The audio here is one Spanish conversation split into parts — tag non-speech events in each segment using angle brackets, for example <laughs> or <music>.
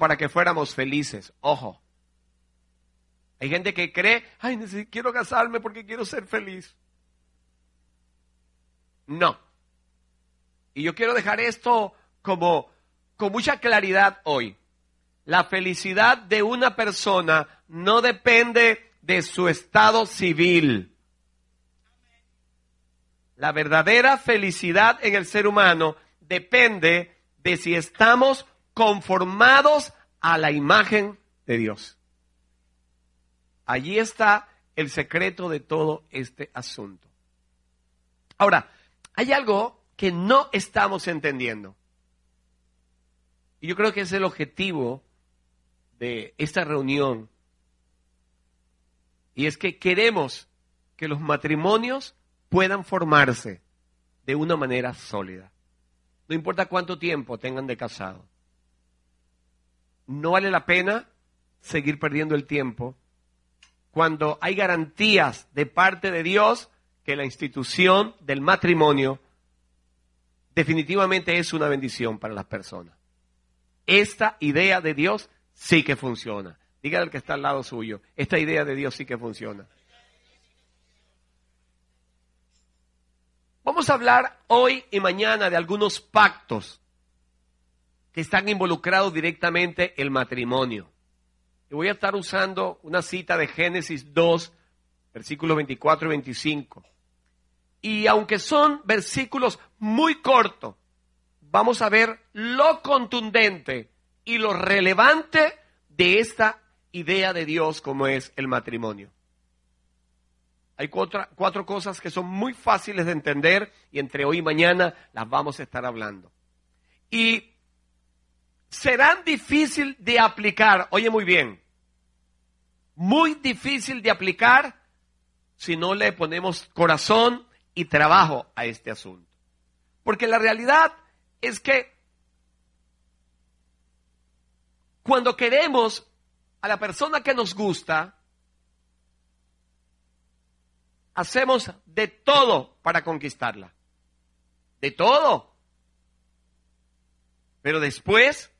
para que fuéramos felices. Ojo. Hay gente que cree, ay, quiero casarme porque quiero ser feliz. No. Y yo quiero dejar esto como con mucha claridad hoy. La felicidad de una persona no depende de su estado civil. La verdadera felicidad en el ser humano depende de si estamos conformados a la imagen de Dios. Allí está el secreto de todo este asunto. Ahora, hay algo que no estamos entendiendo. Y yo creo que es el objetivo de esta reunión. Y es que queremos que los matrimonios puedan formarse de una manera sólida. No importa cuánto tiempo tengan de casado. No vale la pena seguir perdiendo el tiempo cuando hay garantías de parte de Dios que la institución del matrimonio definitivamente es una bendición para las personas. Esta idea de Dios sí que funciona. Dígale al que está al lado suyo, esta idea de Dios sí que funciona. Vamos a hablar hoy y mañana de algunos pactos que están involucrados directamente el matrimonio. Y voy a estar usando una cita de Génesis 2, versículos 24 y 25. Y aunque son versículos muy cortos, vamos a ver lo contundente y lo relevante de esta idea de Dios como es el matrimonio. Hay cuatro, cuatro, cosas que son muy fáciles de entender y entre hoy y mañana las vamos a estar hablando. Y serán difícil de aplicar, oye muy bien, muy difícil de aplicar si no le ponemos corazón y trabajo a este asunto. Porque la realidad es que cuando queremos a la persona que nos gusta, hacemos de todo para conquistarla. De todo. Pero después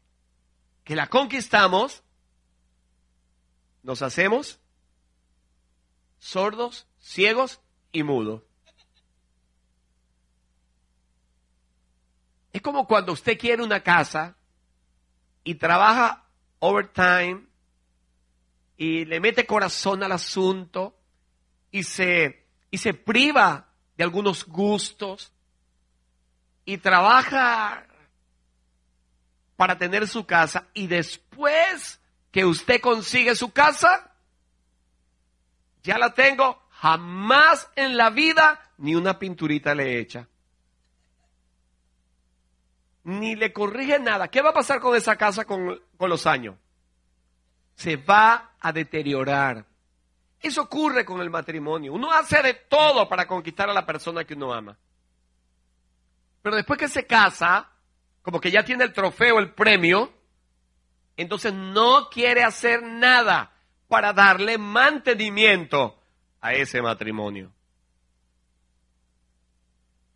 que la conquistamos, nos hacemos sordos, ciegos y mudos. Es como cuando usted quiere una casa y trabaja overtime y le mete corazón al asunto y se, y se priva de algunos gustos y trabaja para tener su casa y después que usted consigue su casa, ya la tengo, jamás en la vida ni una pinturita le echa ni le corrige nada. ¿Qué va a pasar con esa casa con, los años? Se va a deteriorar. Eso ocurre con el matrimonio. Uno hace de todo para conquistar a la persona que uno ama. Pero después que se casa, como que ya tiene el trofeo, el premio, entonces no quiere hacer nada para darle mantenimiento a ese matrimonio.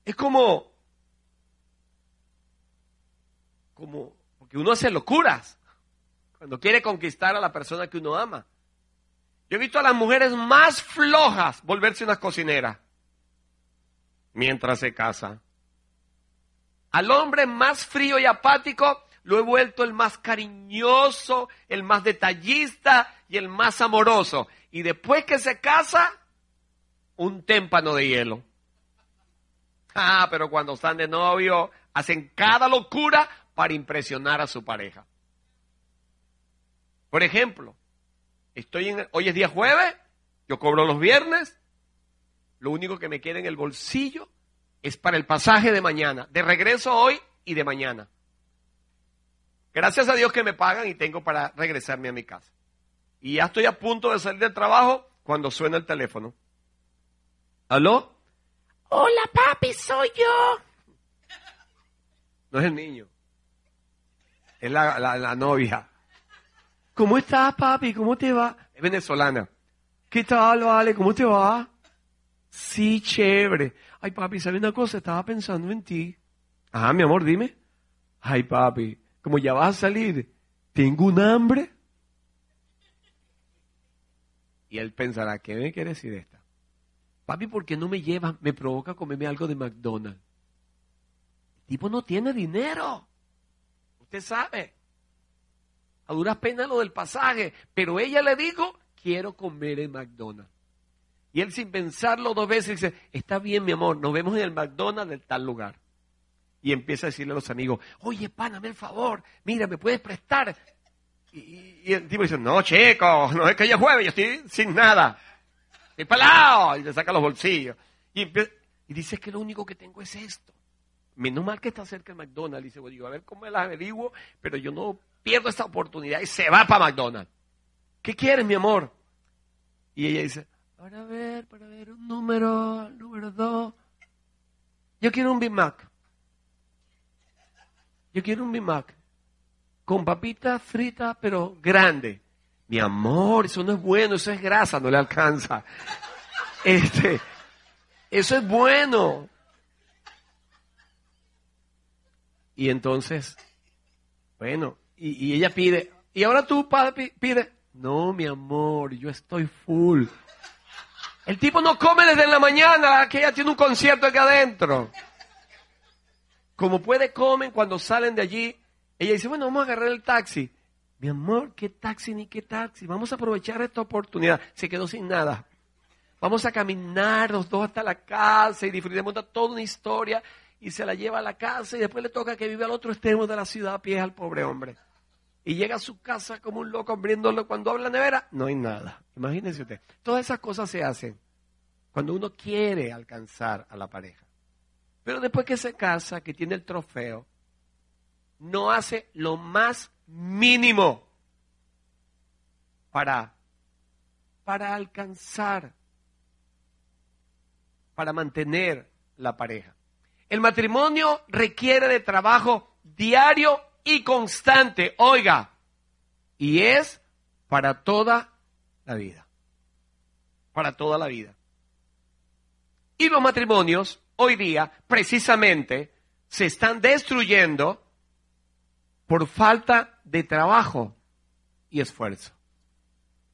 Es como como, porque uno hace locuras cuando quiere conquistar a la persona que uno ama. Yo he visto a las mujeres más flojas volverse unas cocineras mientras se casa. Al hombre más frío y apático lo he vuelto el más cariñoso, el más detallista y el más amoroso. Y después que se casa, un témpano de hielo. Ah, pero cuando están de novio, hacen cada locura para impresionar a su pareja. Por ejemplo, estoy en, hoy es día jueves, yo cobro los viernes, lo único que me queda en el bolsillo es para el pasaje de mañana, de regreso hoy y de mañana. Gracias a Dios que me pagan y tengo para regresarme a mi casa. Y ya estoy a punto de salir del trabajo cuando suena el teléfono. ¿Aló? Hola papi, soy yo. No es el niño es la, novia. ¿Cómo estás, papi? ¿Cómo te va? Es venezolana. ¿Qué tal, vale? ¿Cómo te va? Sí, chévere. Ay, papi, ¿sabes una cosa? Estaba pensando en ti. Ajá, mi amor, dime. Ay, papi, como ya vas a salir, tengo un hambre. Y él pensará, ¿qué me quiere decir esta? Papi, ¿por qué no me lleva? Me provoca comerme algo de McDonald's. El tipo no tiene dinero. Usted sabe. A duras penas lo del pasaje. Pero ella le dijo, quiero comer en McDonald's. Y él sin pensarlo dos veces dice, está bien mi amor, nos vemos en el McDonald's de tal lugar. Y empieza a decirle a los amigos, oye, páname el favor, mira, ¿me puedes prestar? Y, el tipo dice, no, chico, no es que yo jueves, yo estoy sin nada. Estoy palado. Y le saca los bolsillos. Y, y dice que lo único que tengo es esto. Menos mal que está cerca el McDonald's. Y dice, digo, a ver cómo las averiguo, pero yo no pierdo esta oportunidad. Y se va para McDonald's. ¿Qué quieres, mi amor? Y ella dice, para ver, para ver, un número, número dos. Yo quiero un Big Mac. Yo quiero un Big Mac. Con papitas fritas, pero grande. Mi amor, eso no es bueno, eso es grasa, no le alcanza. Este, eso es bueno. Y entonces, bueno, y, ella pide, y ahora tú, padre, pide, no, mi amor, yo estoy full. El tipo no come desde la mañana, que ella tiene un concierto aquí adentro. Como puede, comen cuando salen de allí. Ella dice, bueno, vamos a agarrar el taxi. Mi amor, ¿qué taxi ni qué taxi? Vamos a aprovechar esta oportunidad. Se quedó sin nada. Vamos a caminar los dos hasta la casa y disfrutemos de toda una historia y se la lleva a la casa y después le toca que vive al otro extremo de la ciudad a pie al pobre hombre. Y llega a su casa como un loco abriéndolo cuando habla nevera, no hay nada. Imagínense usted. Todas esas cosas se hacen cuando uno quiere alcanzar a la pareja. Pero después que se casa, que tiene el trofeo, no hace lo más mínimo para, para alcanzar, para mantener la pareja. El matrimonio requiere de trabajo diario y constante, oiga, y es para toda la vida. Para toda la vida. Y los matrimonios hoy día precisamente se están destruyendo por falta de trabajo y esfuerzo.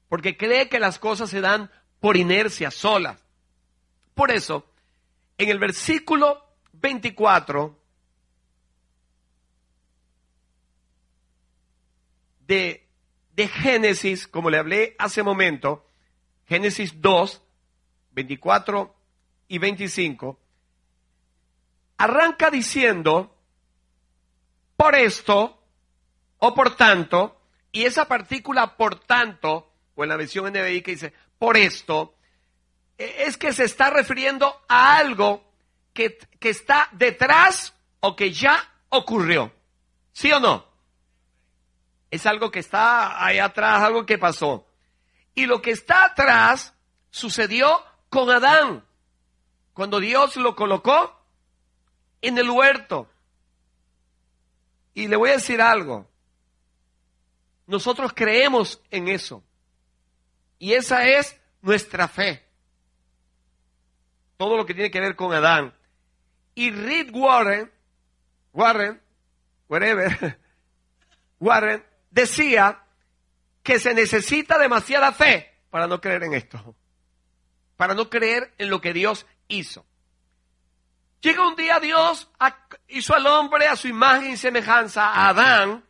Porque cree que las cosas se dan por inercia solas. Por eso, en el versículo 24 de, de Génesis, como le hablé hace momento, Génesis 2, 24 y 25, arranca diciendo, por esto, o por tanto, y esa partícula por tanto, o en la versión NBI que dice por esto, e, es que se está refiriendo a algo que, que está detrás o que ya ocurrió. ¿Sí o no? Es algo que está ahí atrás, algo que pasó. Y lo que está atrás sucedió con Adán. Cuando Dios lo colocó en el huerto. Y le voy a decir algo. Nosotros creemos en eso. Y esa es nuestra fe. Todo lo que tiene que ver con Adán. Y Reed Warren, Warren, whatever, <laughs> Warren, decía que se necesita demasiada fe para no creer en esto. Para no creer en lo que Dios hizo. Llega un día Dios, hizo al hombre a su imagen y semejanza, a Adán,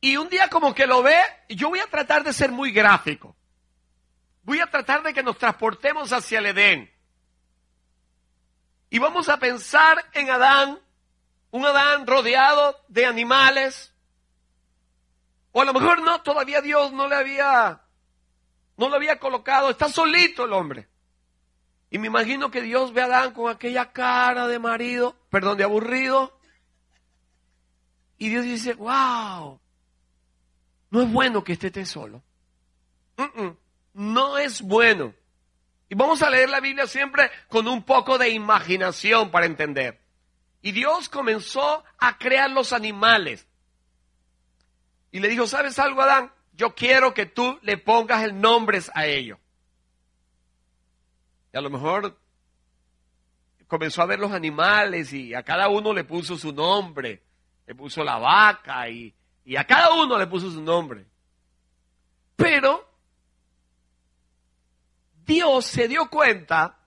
y un día como que lo ve, yo voy a tratar de ser muy gráfico. Voy a tratar de que nos transportemos hacia el Edén. Y vamos a pensar en Adán, un Adán rodeado de animales. O a lo mejor no, todavía Dios no le había, no lo había colocado, está solito el hombre. Y me imagino que Dios ve a Adán con aquella cara de marido, perdón, de aburrido. Y Dios dice, wow, no es bueno que esté solo. no es bueno. Y vamos a leer la Biblia siempre con un poco de imaginación para entender. Y Dios comenzó a crear los animales. Y le dijo, ¿sabes algo, Adán? Yo quiero que tú le pongas el nombre a ellos. Y a lo mejor comenzó a ver los animales y a cada uno le puso su nombre. Le puso la vaca y, Y a cada uno le puso su nombre. Pero Dios se dio cuenta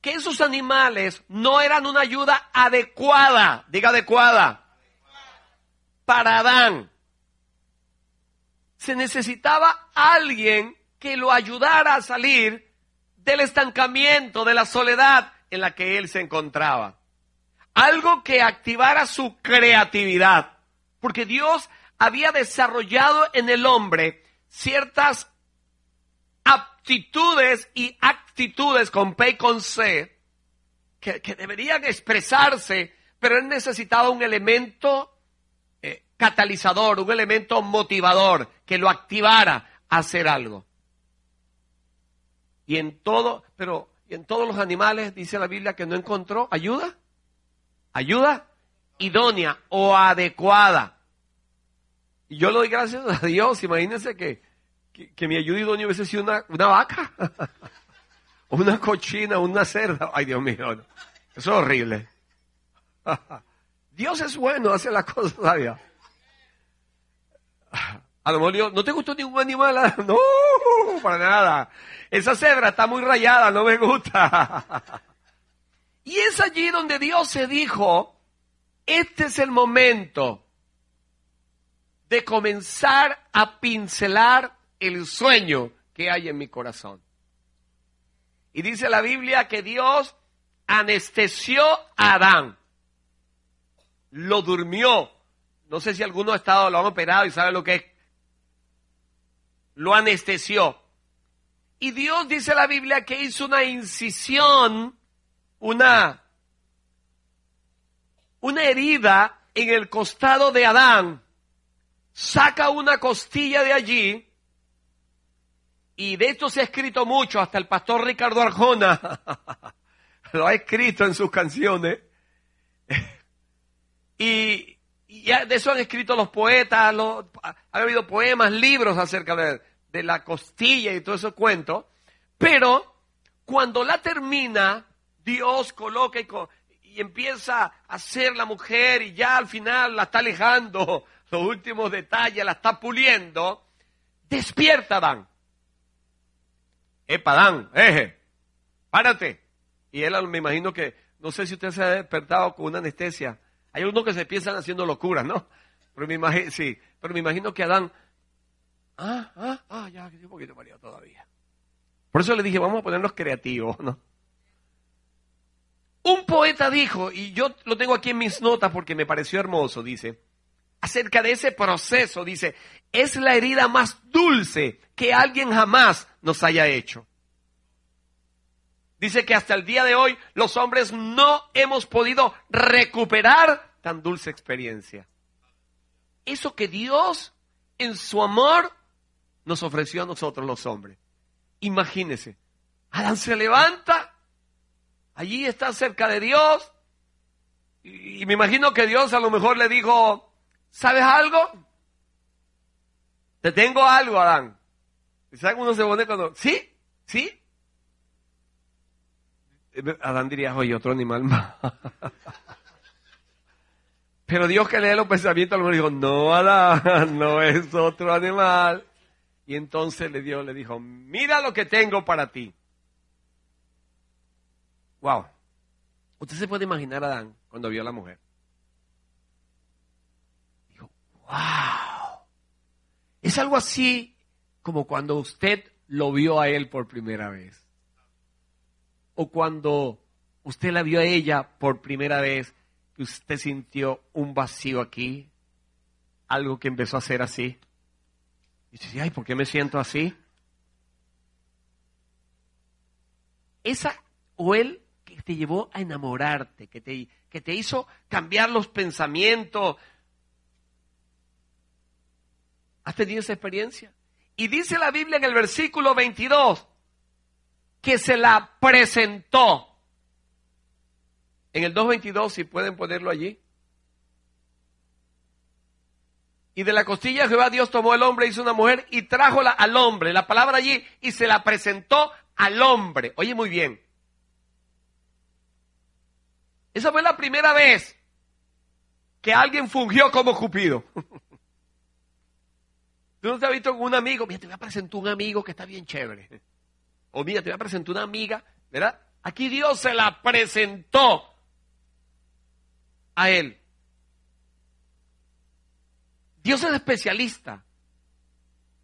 que esos animales no eran una ayuda adecuada, diga adecuada, para Adán. Se necesitaba alguien que lo ayudara a salir del estancamiento, de la soledad en la que él se encontraba. Algo que activara su creatividad. Porque Dios había desarrollado en el hombre ciertas aptitudes y actitudes con P y con C que, deberían expresarse, pero él necesitaba un elemento catalizador, un elemento motivador que lo activara a hacer algo. Y en todo, pero en todos los animales dice la Biblia que no encontró ayuda, ayuda idónea o adecuada. Y yo le doy gracias a Dios, imagínense que, que, mi ayuda idónea hubiese sido una, una vaca, <laughs> una cochina, una cerda. Ay, Dios mío, eso es horrible. <laughs> Dios es bueno, hace las cosas sabias. A lo mejor no te gustó ningún animal. No, para nada. Esa cebra está muy rayada, no me gusta. <laughs> Y es allí donde Dios se dijo, este es el momento de comenzar a pincelar el sueño que hay en mi corazón. Y dice la Biblia que Dios anestesió a Adán. Lo durmió. No sé si alguno ha estado, lo han operado y sabe lo que es lo anestesió. Y Dios dice la Biblia que hizo una incisión, una, una herida en el costado de Adán, saca una costilla de allí, y de esto se ha escrito mucho, hasta el pastor Ricardo Arjona <laughs> lo ha escrito en sus canciones. <laughs> y, y de eso han escrito los poetas, ha habido poemas, libros acerca de, de la costilla y todo ese cuento. Pero cuando la termina, Dios coloca y, empieza a hacer la mujer y ya al final la está alejando, <laughs> los últimos detalles, la está puliendo, despierta Dan. Epa, Dan, eje, párate. Y él me imagino que, no sé si usted se ha despertado con una anestesia hay unos que se piensan haciendo locuras, ¿no? Pero me imagino, que Adán, ah, ah, ah, ya, que un poquito mareado todavía. Por eso le dije, vamos a ponernos creativos, ¿no? Un poeta dijo, y yo lo tengo aquí en mis notas porque me pareció hermoso, dice, acerca de ese proceso, dice, es la herida más dulce que alguien jamás nos haya hecho. Dice que hasta el día de hoy los hombres no hemos podido recuperar tan dulce experiencia. Eso que Dios en su amor nos ofreció a nosotros los hombres. Imagínese, Adán se levanta, allí está cerca de Dios, y, me imagino que Dios a lo mejor le dijo, ¿sabes algo? Te tengo algo, Adán. ¿Y sabe uno se pone cuando, sí, sí, Adán diría, oye, otro animal más. Pero Dios que lee los pensamientos, lo dijo, no, Adán, no es otro animal. Y entonces le dio, le dijo, mira lo que tengo para ti. Wow. Usted se puede imaginar a Adán cuando vio a la mujer. Dijo, wow. Es algo así como cuando usted lo vio a él por primera vez o cuando usted la vio a ella por primera vez, usted sintió un vacío aquí, algo que empezó a ser así. Y dice, ay, ¿por qué me siento así? Esa, o él que te llevó a enamorarte, que te, que te hizo cambiar los pensamientos. ¿Has tenido esa experiencia? Y dice la Biblia en el versículo 22, que se la presentó. En el 2.22, si pueden ponerlo allí. Y de la costilla de Jehová Dios tomó el hombre, hizo una mujer y trájola al hombre. La palabra allí, y se la presentó al hombre. Oye, muy bien. Esa fue la primera vez que alguien fungió como Cupido. <laughs> Tú no te has visto con un amigo, mira, te voy a presentar un amigo que está bien chévere. O mira, te voy a presentar una amiga, ¿verdad? Aquí Dios se la presentó a él. Dios es especialista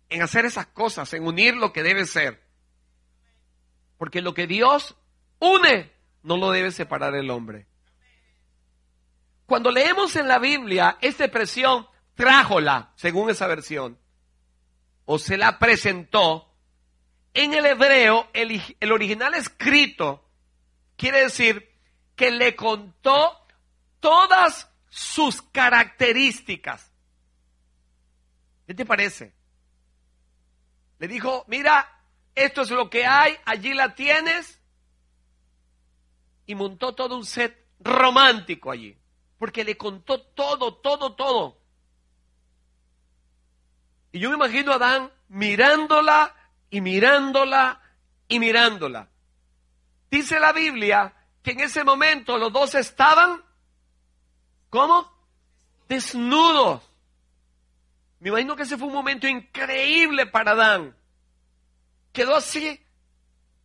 en hacer esas cosas, en unir lo que debe ser. Porque lo que Dios une, no lo debe separar el hombre. Cuando leemos en la Biblia esta expresión, trájola, según esa versión, o se la presentó, en el hebreo, el, original escrito quiere decir que le contó todas sus características. ¿Qué te parece? Le dijo, mira, esto es lo que hay, allí la tienes. Y montó todo un set romántico allí. Porque le contó todo, todo, todo. Y yo me imagino a Adán mirándola y mirándola y mirándola. Dice la Biblia que en ese momento los dos estaban, ¿cómo? Desnudos. Me imagino que ese fue un momento increíble para Adán. Quedó así,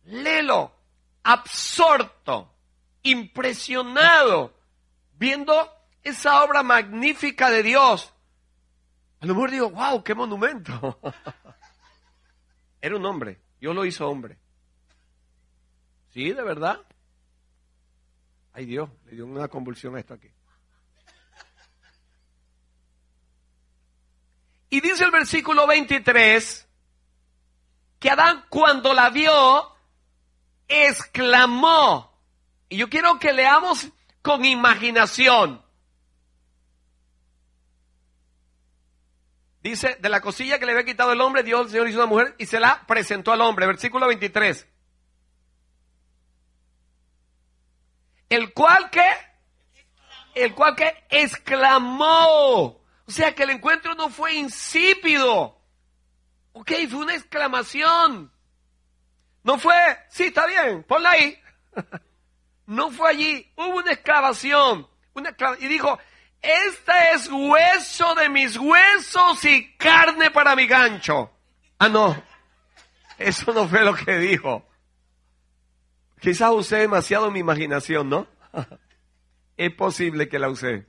lelo, absorto, impresionado, viendo esa obra magnífica de Dios. A lo mejor digo, wow, qué monumento. <laughs> Era un hombre, Dios lo hizo hombre. Sí, de verdad. Ay Dios, le dio una convulsión a esto aquí. Y dice el versículo 23 que Adán cuando la vio, exclamó. Y yo quiero que leamos con imaginación. Dice, de la cosilla que le había quitado el hombre, Dios el Señor hizo una mujer y se la presentó al hombre. Versículo 23. El cual que, el cual que exclamó. O sea que el encuentro no fue insípido. Ok, fue una exclamación. No fue, sí, está bien, ponla ahí. <laughs> no fue allí, hubo una exclamación. Una y dijo, este es hueso de mis huesos y carne para mi gancho. Ah, no. Eso no fue lo que dijo. Quizás usé demasiado mi imaginación, ¿no? <laughs> es posible que la usé.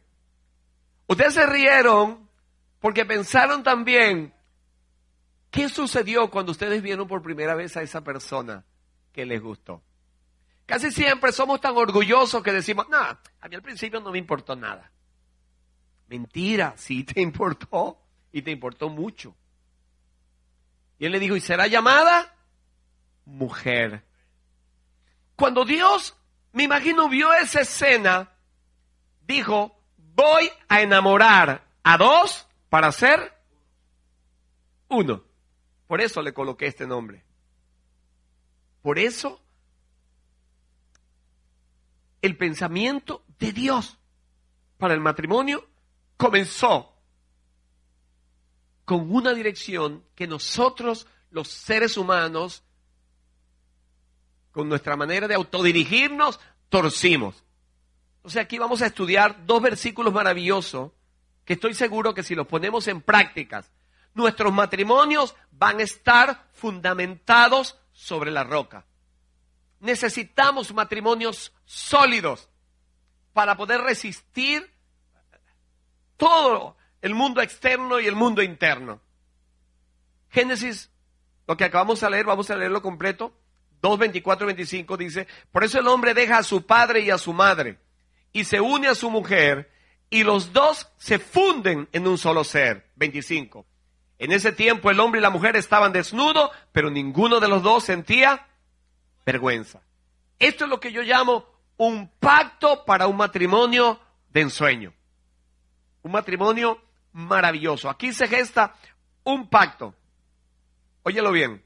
Ustedes se rieron porque pensaron también, ¿qué sucedió cuando ustedes vieron por primera vez a esa persona que les gustó? Casi siempre somos tan orgullosos que decimos, no, a mí al principio no me importó nada. Mentira, sí te <laughs> importó y te importó mucho. Y él le dijo, ¿y será llamada? Mujer. Cuando Dios, me imagino, vio esa escena, dijo, voy a enamorar a dos para ser uno. Por eso le coloqué este nombre. Por eso el pensamiento de Dios para el matrimonio comenzó con una dirección que nosotros, los seres humanos, con nuestra manera de autodirigirnos, torcimos. O sea, aquí vamos a estudiar dos versículos maravillosos que estoy seguro que si los ponemos en prácticas, nuestros matrimonios van a estar fundamentados sobre la roca. Necesitamos matrimonios sólidos para poder resistir todo el mundo externo y el mundo interno. Génesis, lo que acabamos de leer, vamos a leerlo completo. 2, 24, 25 dice, por eso el hombre deja a su padre y a su madre y se une a su mujer y los dos se funden en un solo ser. 25. En ese tiempo el hombre y la mujer estaban desnudos, pero ninguno de los dos sentía vergüenza. Esto es lo que yo llamo un pacto para un matrimonio de ensueño. Un matrimonio maravilloso. Aquí se gesta un pacto. Óyelo bien.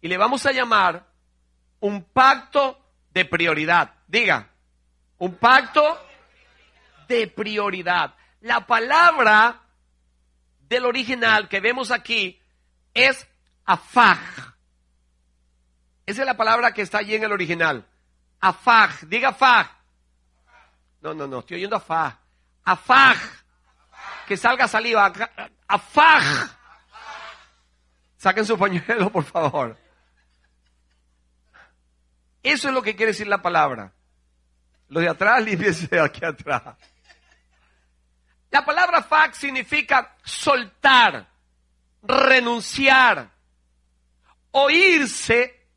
Y le vamos a llamar un pacto de prioridad. Diga, un pacto de prioridad. La palabra del original que vemos aquí es afaj. Esa es la palabra que está allí en el original. Afaj. Diga afaj. No, no, no, estoy oyendo afaj. Afaj que salga saliva. Afaj. Saquen su pañuelo, por favor. Eso es lo que quiere decir la palabra. Lo de atrás, límpiese aquí atrás. La palabra fac significa soltar, renunciar, oírse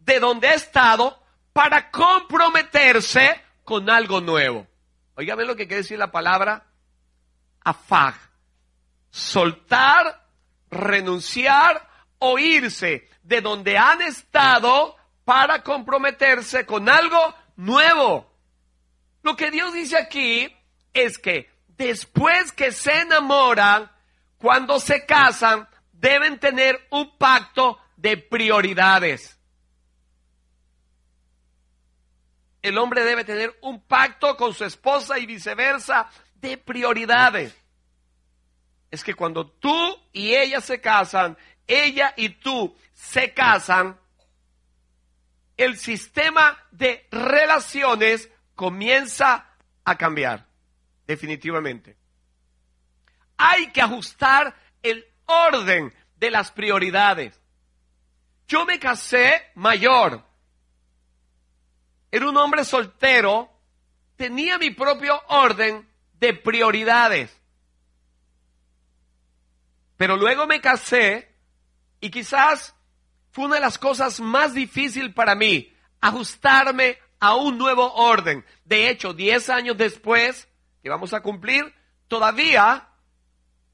de donde ha estado para comprometerse con algo nuevo. Oígame lo que quiere decir la palabra afag. Soltar, renunciar, oírse de donde han estado para comprometerse con algo nuevo. Lo que Dios dice aquí es que después que se enamoran, cuando se casan, deben tener un pacto de prioridades. El hombre debe tener un pacto con su esposa y viceversa de prioridades. Es que cuando tú y ella se casan, ella y tú se casan, el sistema de relaciones comienza a cambiar, definitivamente. Hay que ajustar el orden de las prioridades. Yo me casé mayor. Era un hombre soltero. Tenía mi propio orden de prioridades. Pero luego me casé y quizás fue una de las cosas más difíciles para mí, ajustarme a un nuevo orden. De hecho, 10 años después, que vamos a cumplir, todavía,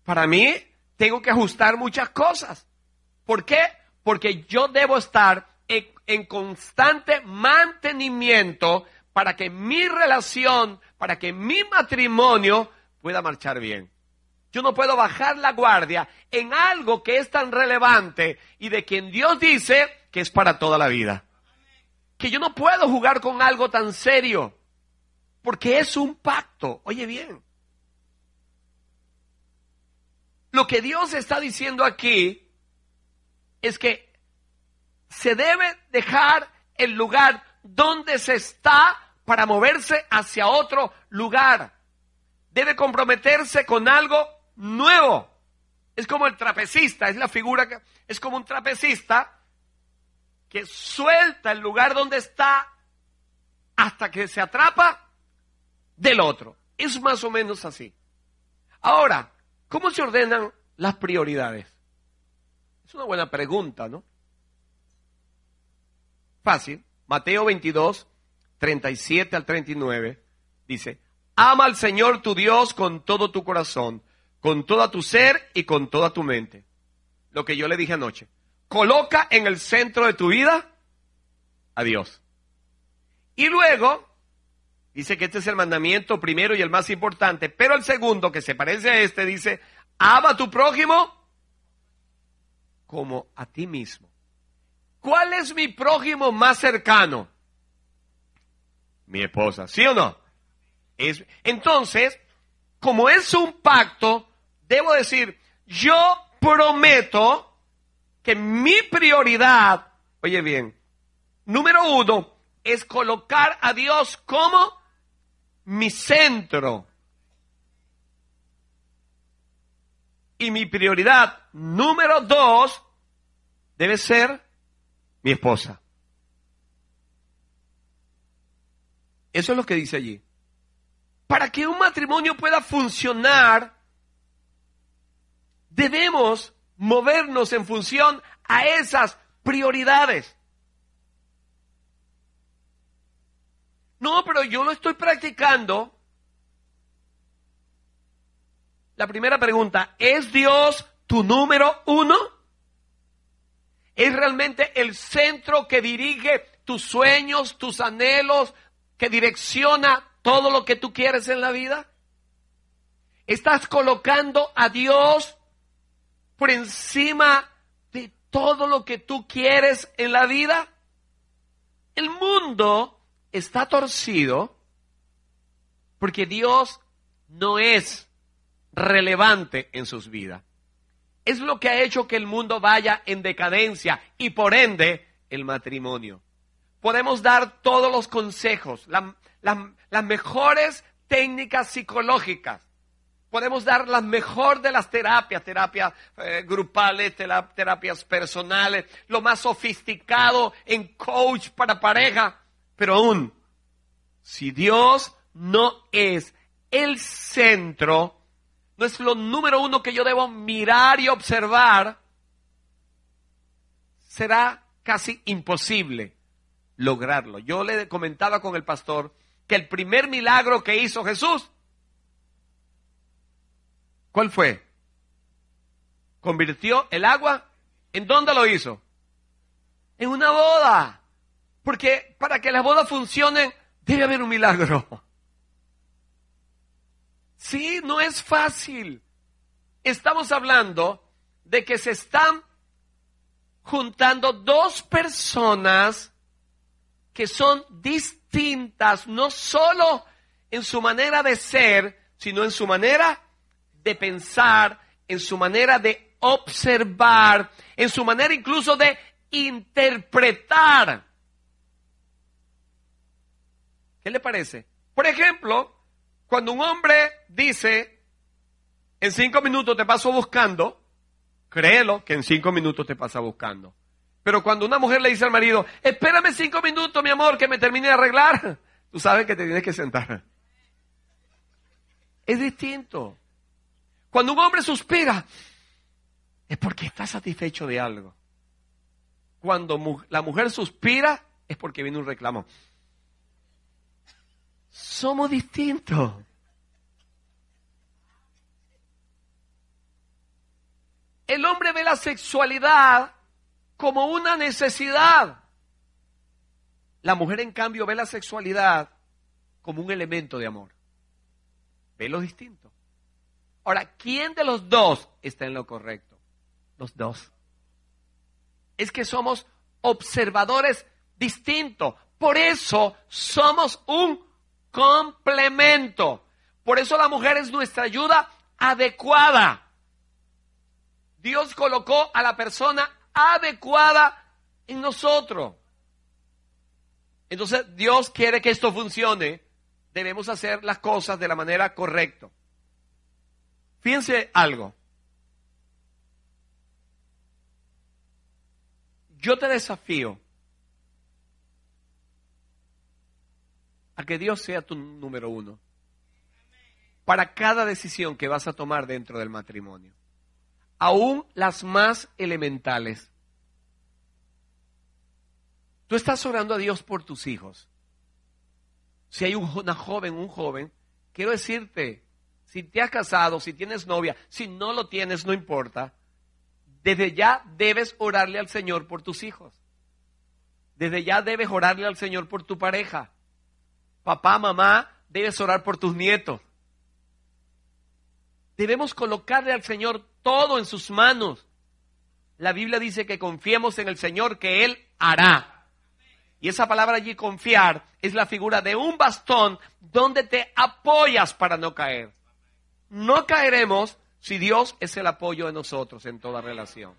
para mí, tengo que ajustar muchas cosas. ¿Por qué? Porque yo debo estar en, en constante mantenimiento para que mi relación, para que mi matrimonio pueda marchar bien. Yo no puedo bajar la guardia en algo que es tan relevante y de quien Dios dice que es para toda la vida que yo no puedo jugar con algo tan serio, porque es un pacto. Oye bien, lo que Dios está diciendo aquí es que se debe dejar el lugar donde se está para moverse hacia otro lugar. Debe comprometerse con algo nuevo. Es como el trapecista, es la figura que es como un trapecista que suelta el lugar donde está hasta que se atrapa del otro. Es más o menos así. Ahora, ¿cómo se ordenan las prioridades? Es una buena pregunta, ¿no? Fácil. Mateo 22, 37 al 39 dice, ama al Señor tu Dios con todo tu corazón, con toda tu ser y con toda tu mente. Lo que yo le dije anoche. Coloca en el centro de tu vida a Dios. Y luego, dice que este es el mandamiento primero y el más importante, pero el segundo, que se parece a este, dice, ama a tu prójimo como a ti mismo. ¿Cuál es mi prójimo más cercano? Mi esposa, ¿sí o no? Es, entonces, como es un pacto, debo decir, yo prometo que mi prioridad, oye bien, número uno, es colocar a Dios como mi centro. Y mi prioridad número dos debe ser mi esposa. Eso es lo que dice allí. Para que un matrimonio pueda funcionar, debemos movernos en función a esas prioridades. No, pero yo lo estoy practicando. La primera pregunta, ¿es Dios tu número uno? ¿Es realmente el centro que dirige tus sueños, tus anhelos, que direcciona todo lo que tú quieres en la vida? ¿Estás colocando a Dios por encima de todo lo que tú quieres en la vida? El mundo está torcido porque Dios no es relevante en sus vidas. Es lo que ha hecho que el mundo vaya en decadencia y por ende el matrimonio. Podemos dar todos los consejos, las mejores técnicas psicológicas, Podemos dar la mejor de las terapias, terapias eh, grupales, terapias personales, lo más sofisticado en coach para pareja. Pero aún, si Dios no es el centro, no es lo número uno que yo debo mirar y observar, será casi imposible lograrlo. Yo le comentaba con el pastor que el primer milagro que hizo Jesús ¿Cuál fue? Convirtió el agua. ¿En dónde lo hizo? En una boda. Porque para que las bodas funcionen debe haber un milagro. Sí, no es fácil. Estamos hablando de que se están juntando dos personas que son distintas, no solo en su manera de ser, sino en su manera de pensar, en su manera de observar, en su manera incluso de interpretar. ¿Qué le parece? Por ejemplo, cuando un hombre dice, en cinco minutos te paso buscando, créelo que en cinco minutos te pasa buscando. Pero cuando una mujer le dice al marido, espérame cinco minutos, mi amor, que me termine de arreglar, <laughs> tú sabes que te tienes que sentar. Es distinto. Cuando un hombre suspira, es porque está satisfecho de algo. Cuando la mujer suspira, es porque viene un reclamo. Somos distintos. El hombre ve la sexualidad como una necesidad. La mujer, en cambio, ve la sexualidad como un elemento de amor. Ve lo distinto. Ahora, ¿quién de los dos está en lo correcto? Los dos. Es que somos observadores distintos. Por eso somos un complemento. Por eso la mujer es nuestra ayuda adecuada. Dios colocó a la persona adecuada en nosotros. Entonces, Dios quiere que esto funcione. Debemos hacer las cosas de la manera correcta. Fíjense algo. Yo te desafío a que Dios sea tu número uno para cada decisión que vas a tomar dentro del matrimonio, aún las más elementales. Tú estás orando a Dios por tus hijos. Si hay una joven, un joven, quiero decirte, si te has casado, si tienes novia, si no lo tienes, no importa. Desde ya debes orarle al Señor por tus hijos. Desde ya debes orarle al Señor por tu pareja. Papá, mamá, debes orar por tus nietos. Debemos colocarle al Señor todo en sus manos. La Biblia dice que confiemos en el Señor, que Él hará. Y esa palabra allí, confiar, es la figura de un bastón donde te apoyas para no caer no caeremos si Dios es el apoyo de nosotros en toda relación.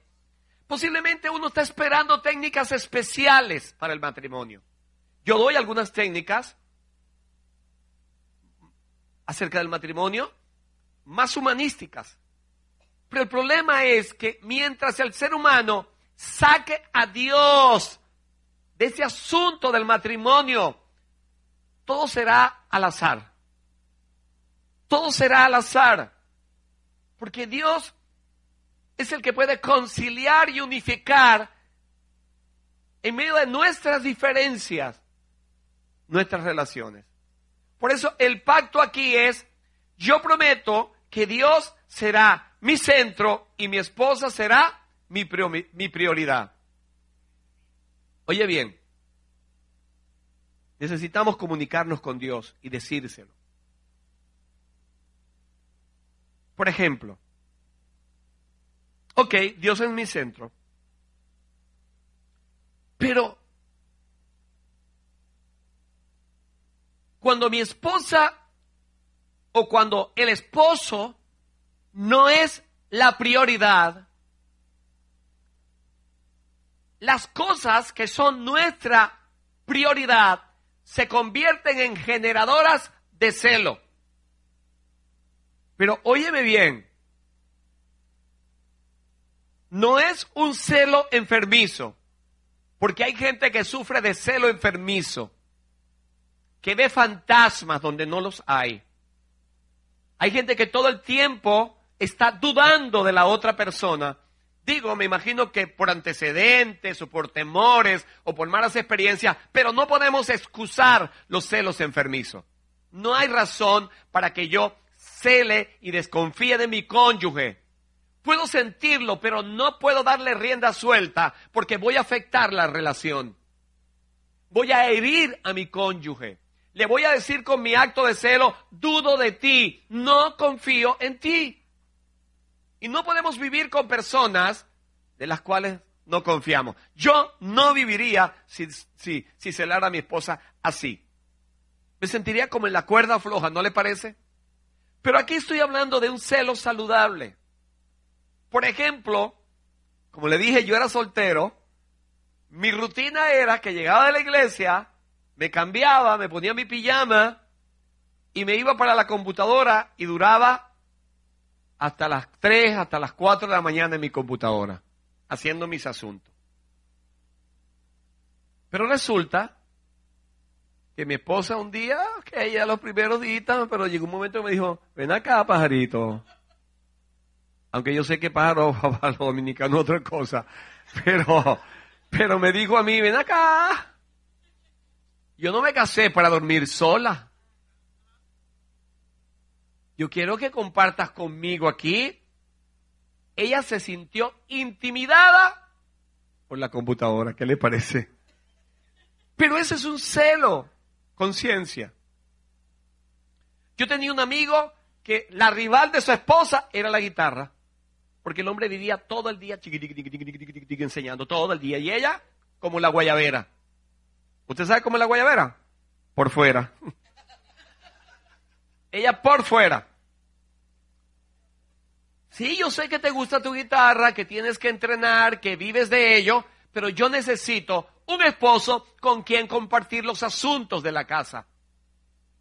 Posiblemente uno está esperando técnicas especiales para el matrimonio. Yo doy algunas técnicas acerca del matrimonio más humanísticas. Pero el problema es que mientras el ser humano saque a Dios de ese asunto del matrimonio, todo será al azar todo será al azar. Porque Dios es el que puede conciliar y unificar en medio de nuestras diferencias, nuestras relaciones. Por eso el pacto aquí es, yo prometo que Dios será mi centro y mi esposa será mi, prioridad. Oye bien, necesitamos comunicarnos con Dios y decírselo. Por ejemplo, ok, Dios es mi centro, pero cuando mi esposa o cuando el esposo no es la prioridad, las cosas que son nuestra prioridad se convierten en generadoras de celo. Pero óyeme bien, no es un celo enfermizo, porque hay gente que sufre de celo enfermizo, que ve fantasmas donde no los hay. Hay gente que todo el tiempo está dudando de la otra persona. Digo, me imagino que por antecedentes o por temores o por malas experiencias, pero no podemos excusar los celos enfermizos. No hay razón para que yo cele y desconfíe de mi cónyuge. Puedo sentirlo, pero no puedo darle rienda suelta porque voy a afectar la relación. Voy a herir a mi cónyuge. Le voy a decir con mi acto de celo, dudo de ti, no confío en ti. Y no podemos vivir con personas de las cuales no confiamos. Yo no viviría si, si, si celara a mi esposa así. Me sentiría como en la cuerda floja, ¿no le parece? Pero aquí estoy hablando de un celo saludable. Por ejemplo, como le dije, yo era soltero. Mi rutina era que llegaba de la iglesia, me cambiaba, me ponía mi pijama y me iba para la computadora y duraba hasta las 3, hasta las 4 de la mañana en mi computadora, haciendo mis asuntos. Pero resulta que mi esposa un día, que ella los primeros días, pero llegó un momento que me dijo, ven acá, pajarito. Aunque yo sé que pájaro <laughs> para los dominicanos otra cosa. Pero, pero me dijo a mí, ven acá. Yo no me casé para dormir sola. Yo quiero que compartas conmigo aquí. Ella se sintió intimidada por la computadora. ¿Qué le parece? Pero ese es un celo, conciencia. Yo tenía un amigo que la rival de su esposa era la guitarra. Porque el hombre vivía todo el día enseñando, todo el día. Y ella, como la guayabera. ¿Usted sabe cómo es la guayabera? Por fuera. Ella por fuera. Sí, yo sé que te gusta tu guitarra, que tienes que entrenar, que vives de ello, pero yo necesito un esposo con quien compartir los asuntos de la casa.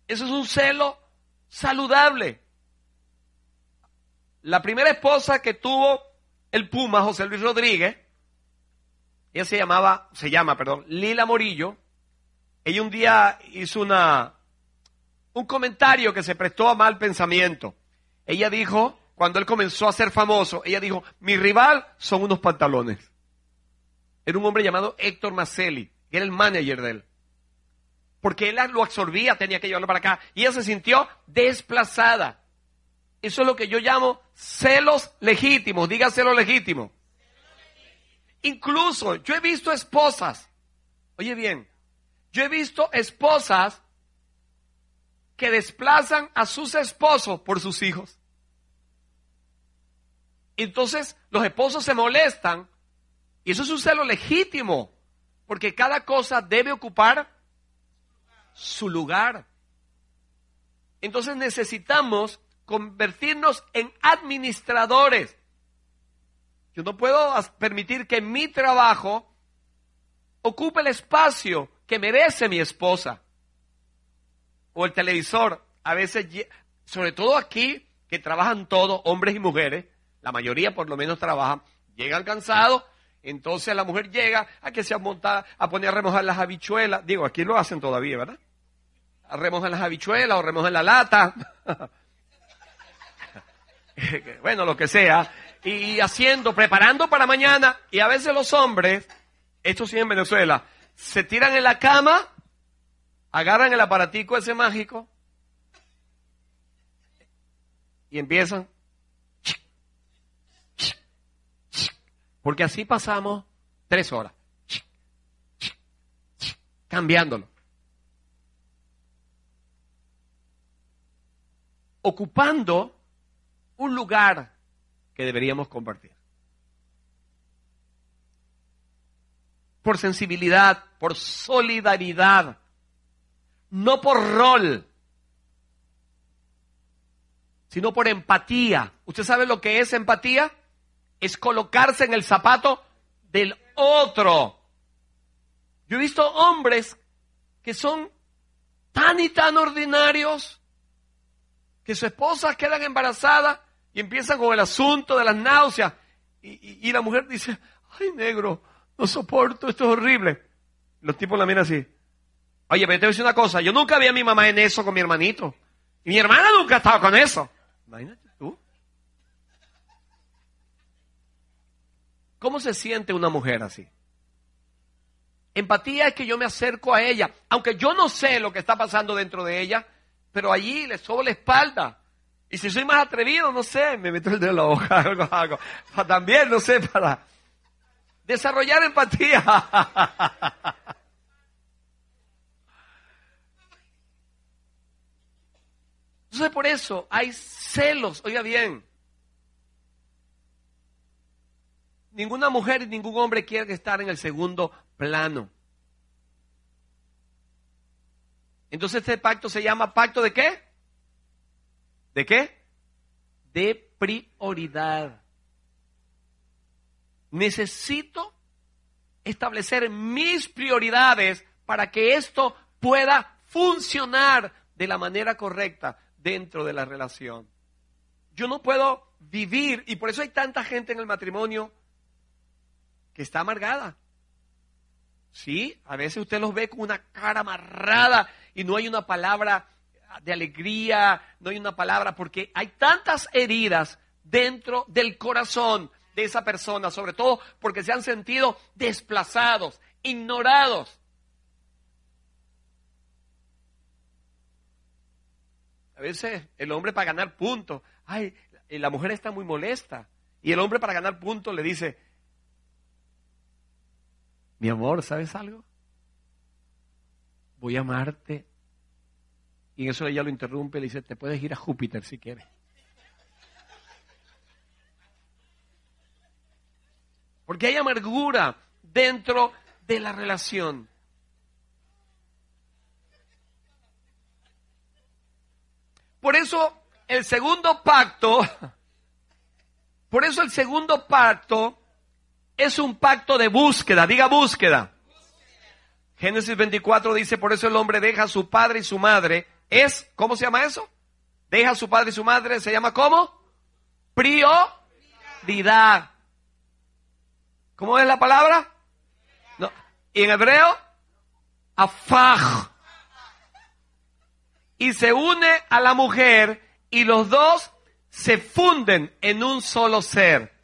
Eso es un celo saludable. La primera esposa que tuvo el Puma, José Luis Rodríguez, ella se llamaba, se llama, perdón, Lila Morillo, ella un día hizo una, un comentario que se prestó a mal pensamiento. Ella dijo, cuando él comenzó a ser famoso, ella dijo, mi rival son unos pantalones. Era un hombre llamado Héctor Macelli, que era el manager de él. Porque él lo absorbía, tenía que llevarlo para acá. Y ella se sintió desplazada. Eso es lo que yo llamo celos legítimos. Diga celos legítimos. Incluso yo he visto esposas, oye bien, yo he visto esposas que desplazan a sus esposos por sus hijos. Entonces los esposos se molestan y eso es un celo legítimo, porque cada cosa debe ocupar su lugar. Entonces necesitamos convertirnos en administradores. Yo no puedo permitir que mi trabajo ocupe el espacio que merece mi esposa. O el televisor, a veces, sobre todo aquí, que trabajan todos, hombres y mujeres, la mayoría por lo menos trabajan, llegan cansados, entonces la mujer llega a que se monta, a poner a remojar las habichuelas. Digo, aquí lo hacen todavía, ¿verdad? A remojar las habichuelas o remojar la lata. <laughs> bueno, lo que sea. Y haciendo, preparando para mañana. Y a veces los hombres, esto sí en Venezuela, se tiran en la cama, agarran el aparatico ese mágico y empiezan. Porque así pasamos tres horas. Cambiándolo. Ocupando un lugar que deberíamos compartir. por sensibilidad, por solidaridad, no por rol, sino por empatía. ¿Usted sabe lo que es empatía? Es colocarse en el zapato del otro. Yo he visto hombres que son tan y tan ordinarios que su esposa quedan embarazadas y empiezan con el asunto de las náuseas. Y, y la mujer dice, ay negro, no soporto, esto es horrible. Los tipos la miran así. Oye, pero te voy a decir una cosa, yo nunca vi a mi mamá en eso con mi hermanito. Y mi hermana nunca ha estado con eso. Imagínate tú. ¿Cómo se siente una mujer así? Empatía es que yo me acerco a ella, aunque yo no sé lo que está pasando dentro de ella, pero allí le sobo la espalda. Y si soy más atrevido, no sé, me meto el dedo en la hoja, <laughs> algo, algo. También, no sé, para desarrollar empatía. <laughs> Entonces por eso hay celos, oiga bien. Ninguna mujer y ningún hombre quiere estar en el segundo plano. Entonces este pacto se llama pacto de qué? ¿De qué? De prioridad. Necesito establecer mis prioridades para que esto pueda funcionar de la manera correcta dentro de la relación. Yo no puedo vivir, y por eso hay tanta gente en el matrimonio que está amargada. Sí, a veces usted los ve con una cara amarrada y no hay una palabra de alegría, no hay una palabra, porque hay tantas heridas dentro del corazón de esa persona, sobre todo porque se han sentido desplazados, ignorados. A veces el hombre para ganar puntos, ay, la mujer está muy molesta. Y el hombre para ganar puntos le dice, mi amor, ¿sabes algo? Voy a amarte. Y en eso ella lo interrumpe y le dice, te puedes ir a Júpiter si quieres. Porque hay amargura dentro de la relación. Por eso el segundo pacto, <laughs> por eso el segundo pacto es un pacto de búsqueda, diga búsqueda. Génesis 24 dice, por eso el hombre deja a su padre y su madre. Es, ¿cómo se llama eso? Deja a su padre y su madre, ¿se llama cómo? Prioridad. ¿Cómo es la palabra? No. ¿Y en hebreo? Afaj y se une a la mujer y los dos se funden en un solo ser.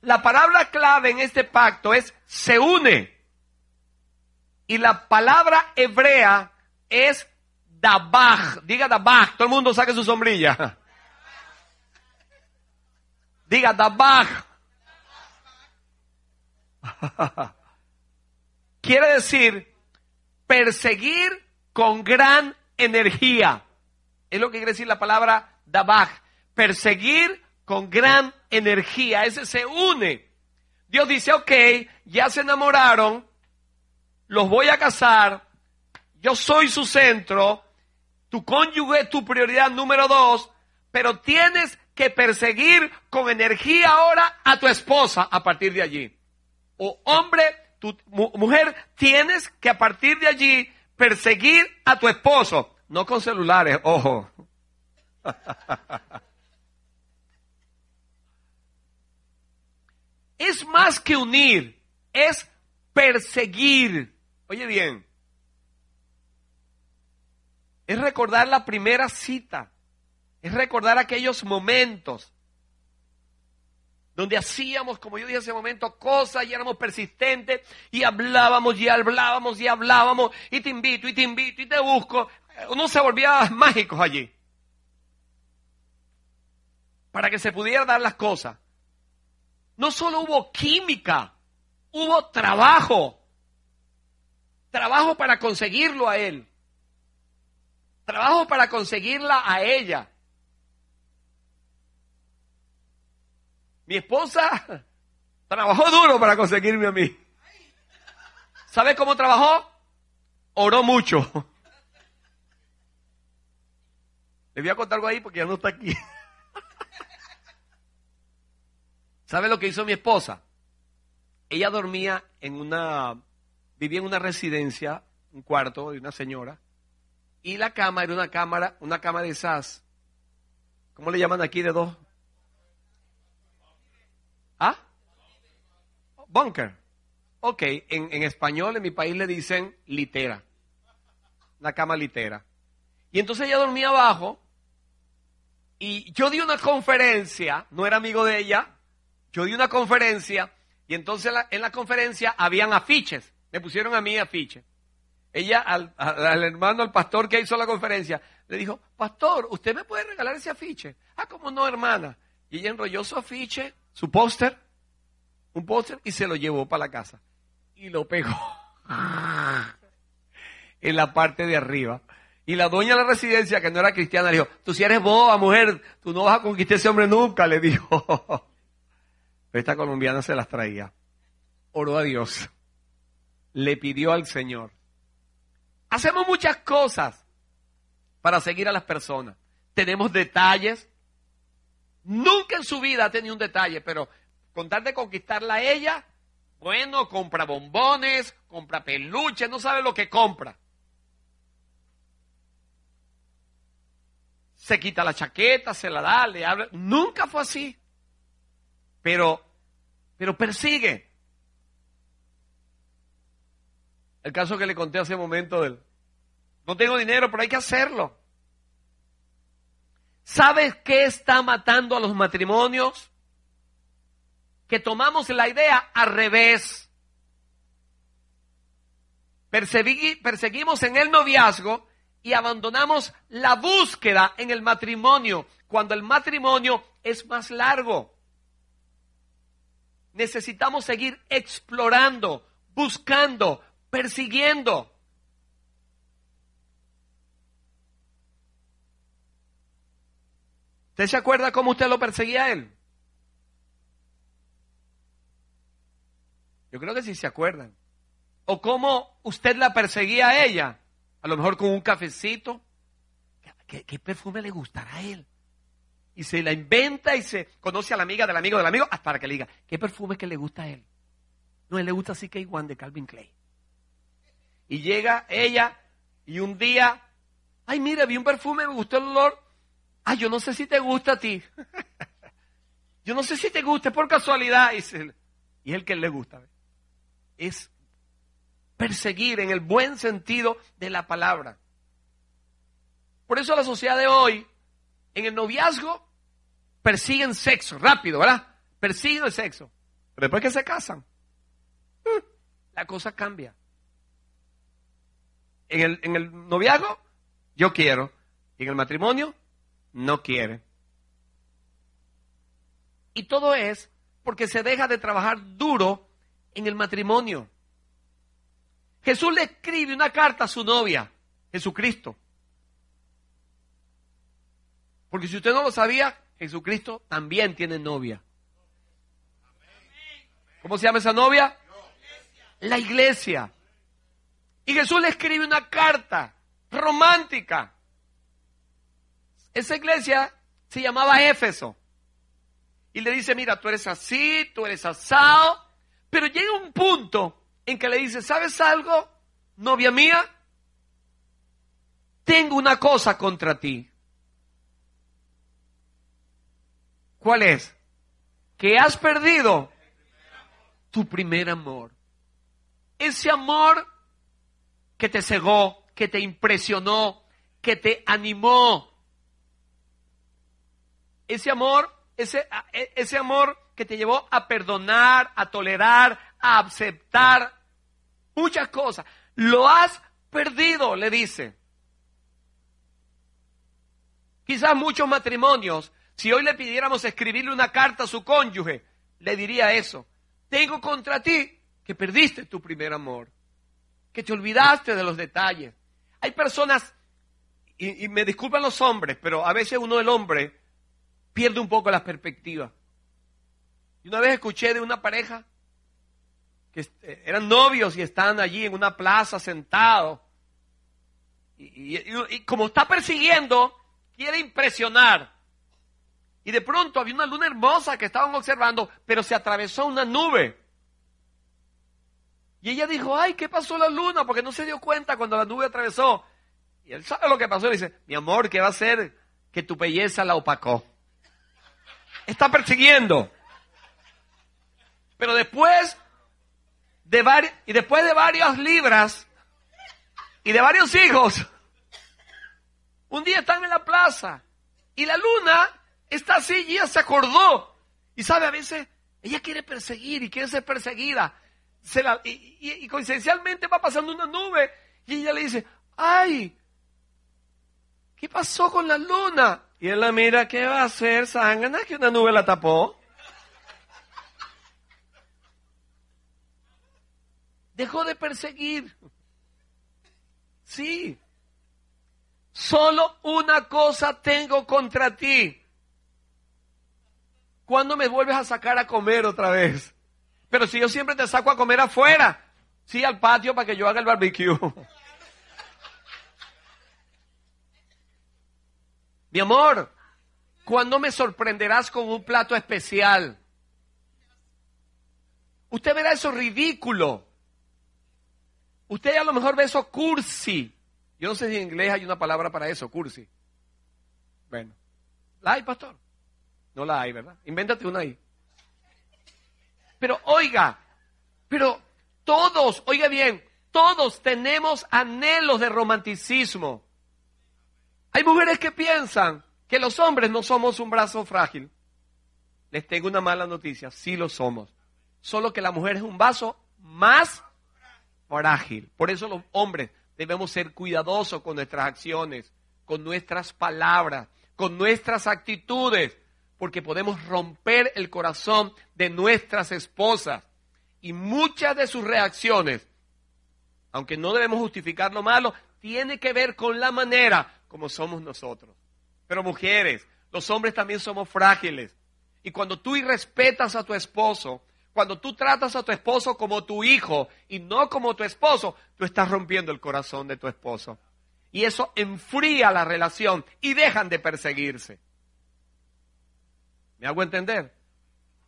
La palabra clave en este pacto es se une. Y la palabra hebrea es dabaj. Diga dabaj. Todo el mundo saque su sombrilla. <laughs> Diga dabaj. <laughs> Quiere decir perseguir con gran energía. Es lo que quiere decir la palabra dabaj. Perseguir con gran energía. Ese se une. Dios dice, ok, ya se enamoraron, los voy a casar, yo soy su centro, tu cónyuge es tu prioridad número dos, pero tienes que perseguir con energía ahora a tu esposa a partir de allí. O hombre, tu mujer, tienes que a partir de allí perseguir a tu esposo, no con celulares, ojo. <laughs> es más que unir, es perseguir. Oye bien, es recordar la primera cita, es recordar aquellos momentos donde hacíamos, como yo dije hace un momento, cosas y éramos persistentes y hablábamos y hablábamos y hablábamos y te invito y te invito y te busco. Uno se volvía mágicos allí. Para que se pudieran dar las cosas. No solo hubo química, hubo trabajo. Trabajo para conseguirlo a él. Trabajo para conseguirla a ella. Mi esposa trabajó duro para conseguirme a mí. ¿Sabe cómo trabajó? Oró mucho. Le voy a contar algo ahí porque ya no está aquí. ¿Sabe lo que hizo mi esposa? Ella dormía en una, vivía en una residencia, un cuarto de una señora, y la cama era una cámara, una cama de esas ¿Cómo le llaman aquí de dos? ¿Ah? Bunker. Ok, en, en español en mi país le dicen litera. Una cama litera. Y entonces ella dormía abajo y yo di una conferencia, no era amigo de ella, yo di una conferencia y entonces en la conferencia habían afiches, me pusieron a mí afiches. Ella al, hermano, al pastor que hizo la conferencia, le dijo, pastor, ¿usted me puede regalar ese afiche? Ah, ¿cómo no, hermana? Y ella enrolló su afiche, su póster, un póster, y se lo llevó para la casa. Y lo pegó <laughs> en la parte de arriba. Y la dueña de la residencia, que no era cristiana, le dijo, tú si eres boba, mujer, tú no vas a conquistar ese hombre nunca, le dijo. <laughs> Esta colombiana se las traía. Oró a Dios. Le pidió al Señor. Hacemos muchas cosas para seguir a las personas. Tenemos detalles. Nunca en su vida ha tenido un detalle, pero con tal de conquistarla a ella, bueno, compra bombones, compra peluches, no sabe lo que compra. Se quita la chaqueta, se la da, le habla. Nunca fue así pero, pero persigue. El caso que le conté hace un momento del, no tengo dinero, pero hay que hacerlo. ¿Sabes qué está matando a los matrimonios? Que tomamos la idea al revés. perseguimos en el noviazgo y abandonamos la búsqueda en el matrimonio, cuando el matrimonio es más largo necesitamos seguir explorando, buscando, persiguiendo. ¿Usted se acuerda cómo usted lo perseguía a él? Yo creo que sí se acuerdan. O cómo usted la perseguía a ella. A lo mejor con un cafecito. ¿Qué, perfume le gustará a él? y se la inventa y se conoce a la amiga del amigo del amigo hasta que le diga, ¿qué perfume que le gusta a él? No, él le gusta CK One de Calvin Clay. Y llega ella y un día, ay, mira, vi un perfume, me gustó el olor. Ay, yo no sé si te gusta a ti. yo no sé si te gusta, por casualidad. Y, es el que le gusta. Es perseguir en el buen sentido de la palabra. Por eso la sociedad de hoy en el noviazgo persiguen sexo, rápido, ¿verdad? Persiguen el sexo. Pero después que se casan, uh, la cosa cambia. En el, en el noviazgo, yo quiero. Y en el matrimonio, no quiere. Y todo es porque se deja de trabajar duro en el matrimonio. Jesús le escribe una carta a su novia, Jesucristo. Porque si usted no lo sabía, Jesucristo también tiene novia. ¿Cómo se llama esa novia? La iglesia. Y Jesús le escribe una carta romántica. Esa iglesia se llamaba Éfeso. Y le dice, mira, tú eres así, tú eres asado. Pero llega un punto en que le dice, ¿sabes algo, novia mía? Tengo una cosa contra ti. ¿Cuál es? Que has perdido tu primer amor. Ese amor que te cegó, que te impresionó, que te animó. Ese amor, ese, e, ese amor que te llevó a perdonar, a tolerar, a aceptar muchas cosas. Lo has perdido, le dice. Quizás muchos matrimonios si hoy le pidiéramos escribirle una carta a su cónyuge, le diría eso. Tengo contra ti que perdiste tu primer amor, que te olvidaste de los detalles. Hay personas, y, me disculpan los hombres, pero a veces uno el hombre pierde un poco la perspectiva. Y una vez escuché de una pareja que eh, eran novios y estaban allí en una plaza sentados. y, como está persiguiendo, quiere impresionar. Y de pronto había una luna hermosa que estaban observando, pero se atravesó una nube. Y ella dijo, ay, ¿qué pasó la luna? Porque no se dio cuenta cuando la nube atravesó. Y él sabe lo que pasó. Y dice, mi amor, ¿qué va a hacer? que tu belleza la opacó. Está persiguiendo. Pero después de y después de varias libras y de varios hijos, un día están en la plaza y la luna está así y ella se acordó. Y sabe, a veces ella quiere perseguir y quiere ser perseguida. y, y, coincidencialmente va pasando una nube y ella le dice, ay, ¿qué pasó con la luna? Y él la mira, ¿qué va a hacer, Sangana? Que una nube la tapó. Dejó de perseguir. Sí. Solo una cosa tengo contra ti. ¿Cuándo me vuelves a sacar a comer otra vez? Pero si yo siempre te saco a comer afuera, sí, al patio para que yo haga el barbecue. <laughs> Mi amor, ¿cuándo me sorprenderás con un plato especial? Usted verá eso ridículo. Usted a lo mejor ve eso cursi. Yo no sé si en inglés hay una palabra para eso, cursi. Bueno, ¿la hay, pastor? No la hay, ¿verdad? Invéntate una ahí. Pero oiga, pero todos, oiga bien, todos tenemos anhelos de romanticismo. Hay mujeres que piensan que los hombres no somos un brazo frágil. Les tengo una mala noticia, sí lo somos. Solo que la mujer es un vaso más frágil. Por eso los hombres debemos ser cuidadosos con nuestras acciones, con nuestras palabras, con nuestras actitudes, porque podemos romper el corazón de nuestras esposas. Y muchas de sus reacciones, aunque no debemos justificar lo malo, tiene que ver con la manera como somos nosotros. Pero mujeres, los hombres también somos frágiles. Y cuando tú irrespetas a tu esposo, cuando tú tratas a tu esposo como tu hijo y no como tu esposo, tú estás rompiendo el corazón de tu esposo. Y eso enfría la relación y dejan de perseguirse. ¿Me hago entender?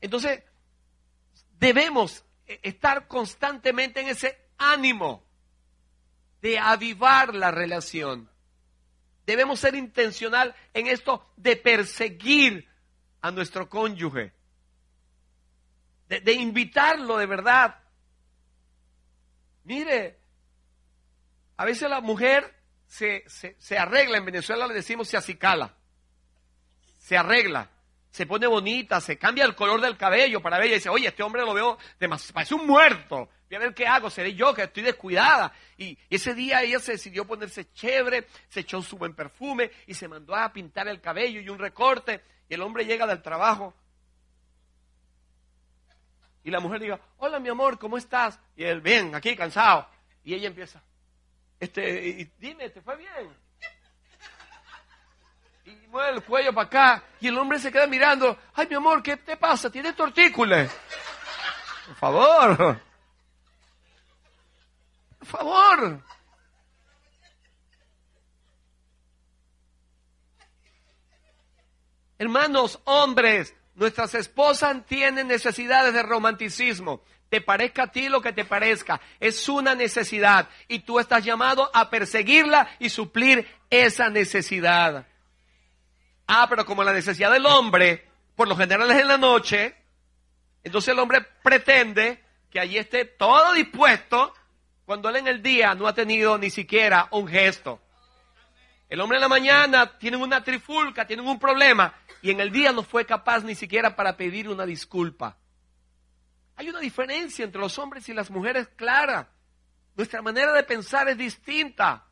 Entonces, debemos estar constantemente en ese ánimo de avivar la relación. Debemos ser intencional en esto de perseguir a nuestro cónyuge de, invitarlo de verdad. Mire, a veces la mujer se, se, arregla, en Venezuela le decimos se acicala, se arregla, se pone bonita, se cambia el color del cabello para ver y dice, oye, este hombre lo veo demasiado, parece un muerto, a ver qué hago, seré yo que estoy descuidada. Y, ese día ella se decidió ponerse chévere, se echó su buen perfume y se mandó a pintar el cabello y un recorte. Y el hombre llega del trabajo y la mujer diga, hola mi amor, ¿cómo estás? Y él, bien, aquí cansado. Y ella empieza, este, dime, ¿te fue bien? Y mueve el cuello para acá. Y el hombre se queda mirando, ay mi amor, ¿qué te pasa? ¿Tienes tortícolis? Por favor. Favor. Hermanos, hombres, Nuestras esposas tienen necesidades de romanticismo. Te parezca a ti lo que te parezca. Es una necesidad. Y tú estás llamado a perseguirla y suplir esa necesidad. Ah, pero como la necesidad del hombre, por lo general es en la noche, entonces el hombre pretende que allí esté todo dispuesto cuando él en el día no ha tenido ni siquiera un gesto. El hombre en la mañana tiene una trifulca, tiene un problema y en el día no fue capaz ni siquiera para pedir una disculpa. Hay una diferencia entre los hombres y las mujeres clara. Nuestra manera de pensar es distinta.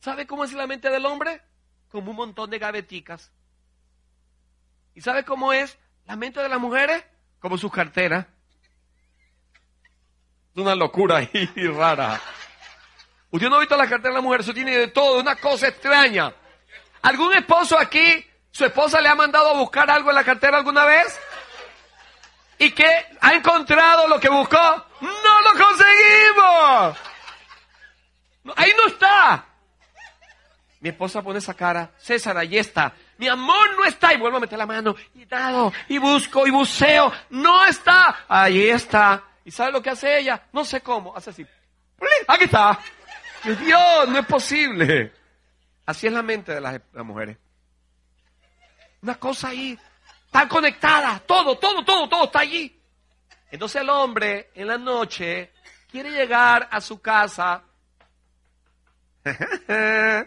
¿Sabe cómo es la mente del hombre? Como un montón de gaveticas. ¿Y sabe cómo es la mente de las mujeres? Como sus carteras. Una locura ahí <laughs> rara. Usted no ha visto la cartera de la mujer, eso tiene de todo, una cosa extraña. ¿Algún esposo aquí ¿Su esposa le ha mandado a buscar algo en la cartera alguna vez? ¿Y qué? ¿Ha encontrado lo que buscó? ¡No lo conseguimos! Ahí no está. Mi esposa pone esa cara. César, ahí está. Mi amor no está. Y vuelvo a meter la mano. Y dado. Y busco. Y buceo. No está. Ahí está. ¿Y sabe lo que hace ella? No sé cómo. Hace así. Aquí está. Dios, no es posible. Así es la mente de las mujeres. Una cosa ahí, tan conectada, todo, todo, todo, todo está allí. Entonces el hombre en la noche quiere llegar a su casa. <laughs>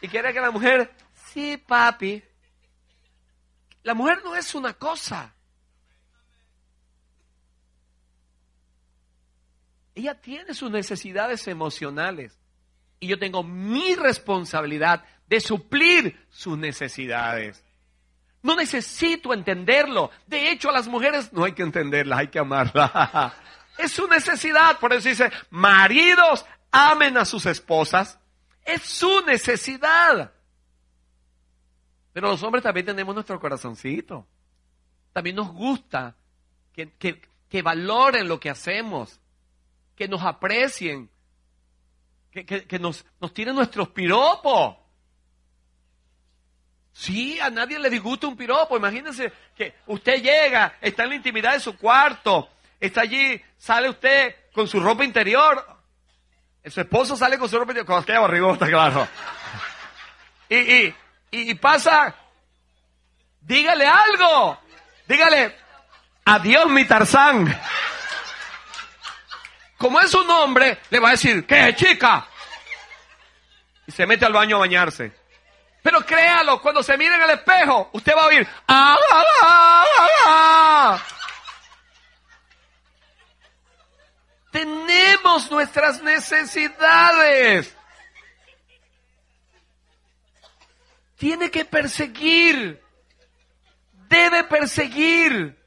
y quiere que la mujer, sí, papi. La mujer no es una cosa. Ella tiene sus necesidades emocionales. Y yo tengo mi responsabilidad de suplir sus necesidades. No necesito entenderlo. De hecho, a las mujeres no hay que entenderlas, hay que amarlas. <laughs> Es su necesidad. Por eso dice, maridos, amen a sus esposas. Es su necesidad. Pero los hombres también tenemos nuestro corazoncito. También nos gusta que, que valoren lo que hacemos, que nos aprecien, que, nos, nos tiren nuestros piropos. Sí, a nadie le disgusta un piropo. Imagínense que usted llega, está en la intimidad de su cuarto, está allí, sale usted con su ropa interior. Su esposo sale con su ropa interior, con aquella barrigota, claro. <laughs> Y, y, y, pasa, dígale algo, dígale, adiós mi Tarzán. Como es un hombre, le va a decir, ¿qué chica? Y se mete al baño a bañarse. Pero créalo, cuando se mire en el espejo, usted va a oír, ¡Ah, ah, Tenemos nuestras necesidades. Tiene que perseguir. Debe perseguir.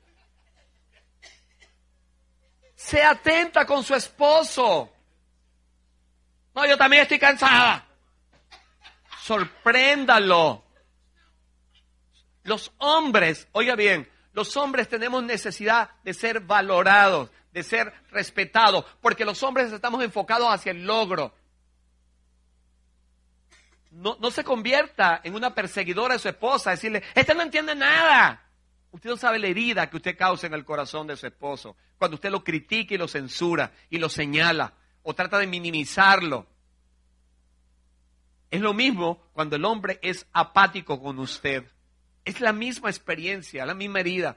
Se atenta con su esposo. No, yo también estoy cansada sorpréndalo. Los hombres, oiga bien, los hombres tenemos necesidad de ser valorados, de ser respetados, porque los hombres estamos enfocados hacia el logro. No, no se convierta en una perseguidora de su esposa, decirle, este no entiende nada. Usted no sabe la herida que usted causa en el corazón de su esposo, cuando usted lo critica y lo censura y lo señala o trata de minimizarlo. Es lo mismo cuando el hombre es apático con usted. Es la misma experiencia, la misma herida.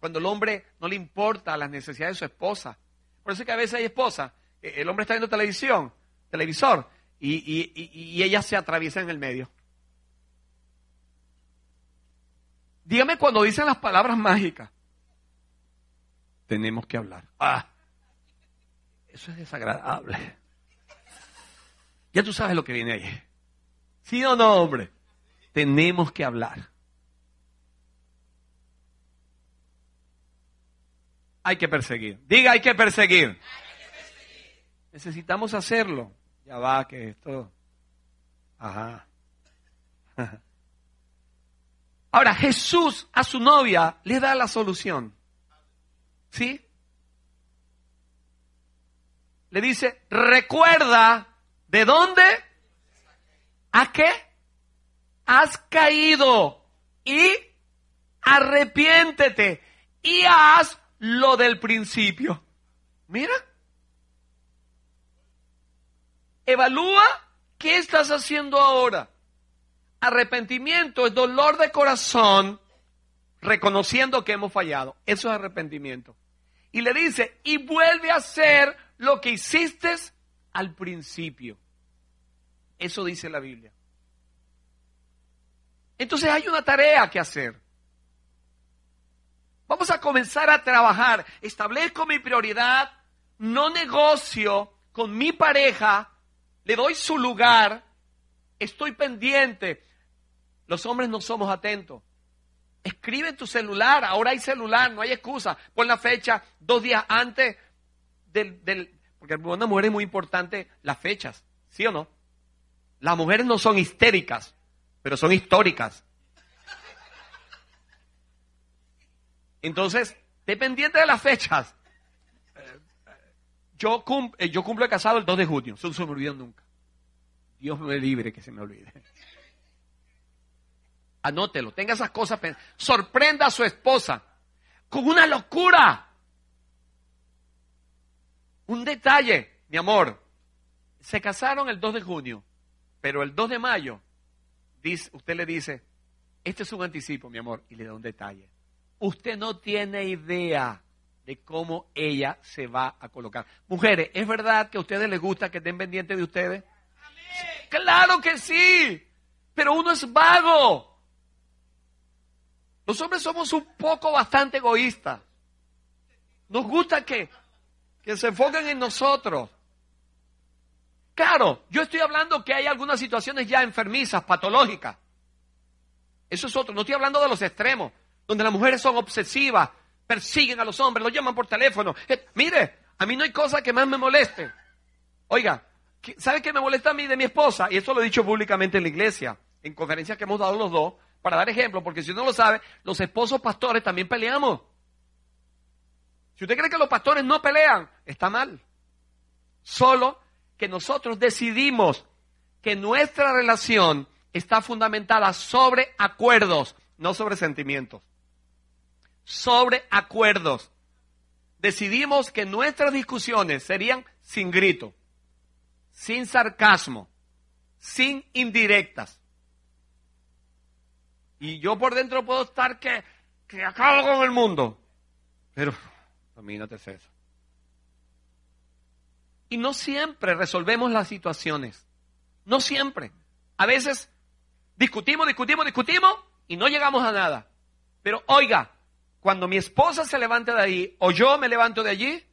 Cuando el hombre no le importa las necesidades de su esposa. Por eso es que a veces hay esposa, eh, el hombre está viendo televisión, televisor, y, ella se atraviesa en el medio. Dígame cuando dicen las palabras mágicas. Tenemos que hablar. Ah, eso es desagradable. Ya tú sabes lo que viene ahí. ¿Sí o no, hombre? Tenemos que hablar. Hay que perseguir. Diga, hay que perseguir. Necesitamos hacerlo. Ya va, que esto. Ajá. <laughs> Ahora, Jesús a su novia le da la solución. ¿Sí? Le dice, recuerda de dónde ¿A qué? Has caído y arrepiéntete y haz lo del principio. Mira. Evalúa qué estás haciendo ahora. Arrepentimiento es dolor de corazón reconociendo que hemos fallado. Eso es arrepentimiento. Y le dice, y vuelve a hacer lo que hiciste al principio. Eso dice la Biblia. Entonces hay una tarea que hacer. Vamos a comenzar a trabajar. Establezco mi prioridad, no negocio con mi pareja, le doy su lugar, estoy pendiente. Los hombres no somos atentos. Escribe en tu celular, ahora hay celular, no hay excusa. Pon la fecha dos días antes del, del porque para una mujer es muy importante las fechas, ¿sí o no? Las mujeres no son histéricas, pero son históricas. Entonces, dependiente de las fechas, yo, eh, yo cumplo el casado el 2 de junio, eso no se me nunca. Dios me libre que se me olvide. Anótelo, tenga esas cosas, sorprenda a su esposa con una locura. Un detalle, mi amor, se casaron el 2 de junio. Pero el 2 de mayo dice, usted le dice, este es un anticipo, mi amor, y le da un detalle. Usted no tiene idea de cómo ella se va a colocar. Mujeres, ¿es verdad que a ustedes les gusta que estén pendientes de ustedes? Claro que sí, pero uno es vago. Los hombres somos un poco bastante egoístas. Nos gusta que, que se enfoquen en nosotros. Claro, yo estoy hablando que hay algunas situaciones ya enfermizas, patológicas. Eso es otro. No estoy hablando de los extremos, donde las mujeres son obsesivas, persiguen a los hombres, los llaman por teléfono. Eh, mire, a mí no hay cosa que más me moleste. Oiga, ¿sabe qué me molesta a mí de mi esposa? Y esto lo he dicho públicamente en la iglesia, en conferencias que hemos dado los dos, para dar ejemplo, porque si no lo sabe, los esposos pastores también peleamos. Si usted cree que los pastores no pelean, está mal. Solo que nosotros decidimos que nuestra relación está fundamentada sobre acuerdos, no sobre sentimientos. Sobre acuerdos. Decidimos que nuestras discusiones serían sin grito, sin sarcasmo, sin indirectas. Y yo por dentro puedo estar que, que acabo con el mundo. Pero Domínate eso. Y no siempre resolvemos las situaciones. No siempre. A veces discutimos, discutimos, discutimos y no llegamos a nada. Pero oiga, cuando mi esposa se levante de ahí o yo me levanto de allí,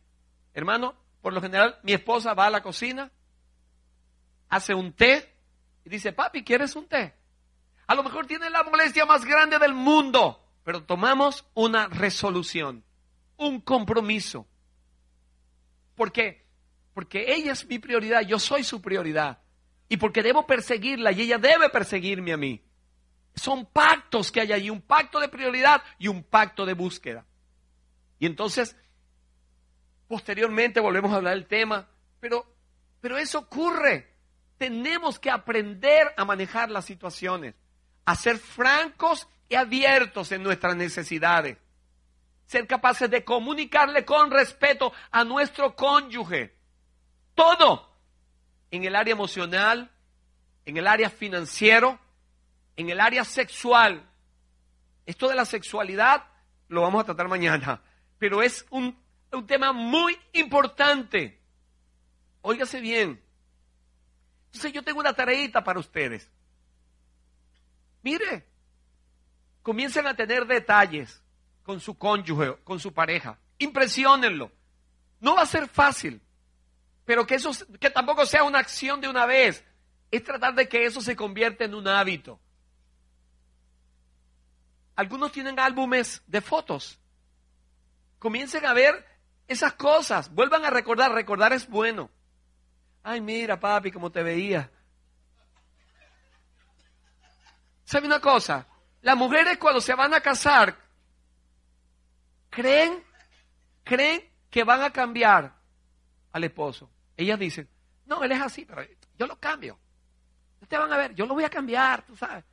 hermano, por lo general mi esposa va a la cocina, hace un té y dice, papi, ¿quieres un té? A lo mejor tiene la molestia más grande del mundo, pero tomamos una resolución un compromiso. ¿Por qué? Porque ella es mi prioridad, yo soy su prioridad. Y porque debo perseguirla y ella debe perseguirme a mí. Son pactos que hay allí, un pacto de prioridad y un pacto de búsqueda. Y entonces, posteriormente volvemos a hablar del tema, pero, pero eso ocurre. Tenemos que aprender a manejar las situaciones, a ser francos y abiertos en nuestras necesidades ser capaces de comunicarle con respeto a nuestro cónyuge. Todo. En el área emocional, en el área financiero, en el área sexual. Esto de la sexualidad lo vamos a tratar mañana, pero es un, tema muy importante. Óigase bien. Entonces yo tengo una tareita para ustedes. Mire, comiencen a tener detalles con su cónyuge, con su pareja. Impresionenlo. No va a ser fácil, pero que eso que tampoco sea una acción de una vez. Es tratar de que eso se convierta en un hábito. Algunos tienen álbumes de fotos. Comiencen a ver esas cosas. Vuelvan a recordar. Recordar es bueno. Ay, mira, papi, cómo te veía. ¿Sabe una cosa? Las mujeres cuando se van a casar creen, creen que van a cambiar al esposo. Ellas dicen, no, él es así, pero yo lo cambio. Ustedes van a ver, yo lo voy a cambiar, tú sabes.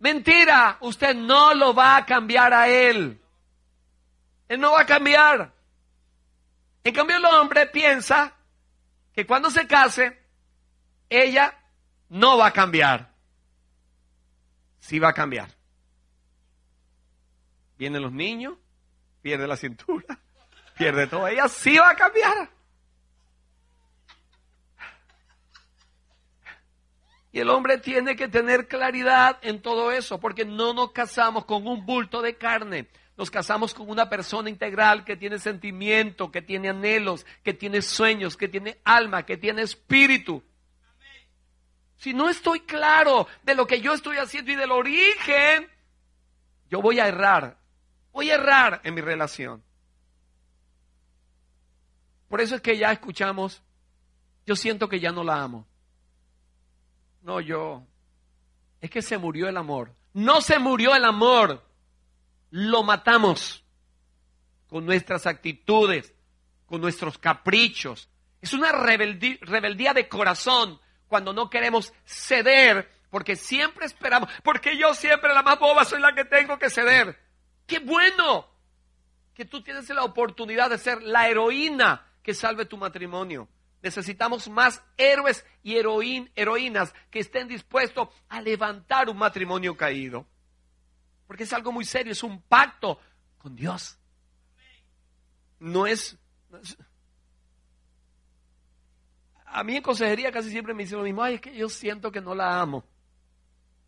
Mentira, usted no lo va a cambiar a él. Él no va a cambiar. En cambio, el hombre piensa que cuando se case, ella no va a cambiar. Sí va a cambiar. Vienen los niños, pierde la cintura, <laughs> pierde todo. Ella sí va a cambiar. Y el hombre tiene que tener claridad en todo eso, porque no nos casamos con un bulto de carne. Nos casamos con una persona integral que tiene sentimiento, que tiene anhelos, que tiene sueños, que tiene alma, que tiene espíritu. Si no estoy claro de lo que yo estoy haciendo y del origen, yo voy a errar voy a errar en mi relación. Por eso es que ya escuchamos, yo siento que ya no la amo. No, yo, es que se murió el amor. No se murió el amor, lo matamos con nuestras actitudes, con nuestros caprichos. Es una rebeldía, de corazón cuando no queremos ceder, porque siempre esperamos, porque yo siempre la más boba soy la que tengo que ceder. Qué bueno que tú tienes la oportunidad de ser la heroína que salve tu matrimonio. Necesitamos más héroes y heroínas que estén dispuestos a levantar un matrimonio caído. Porque es algo muy serio, es un pacto con Dios. No es, A mí en consejería casi siempre me dicen lo mismo, ay, es que yo siento que no la amo.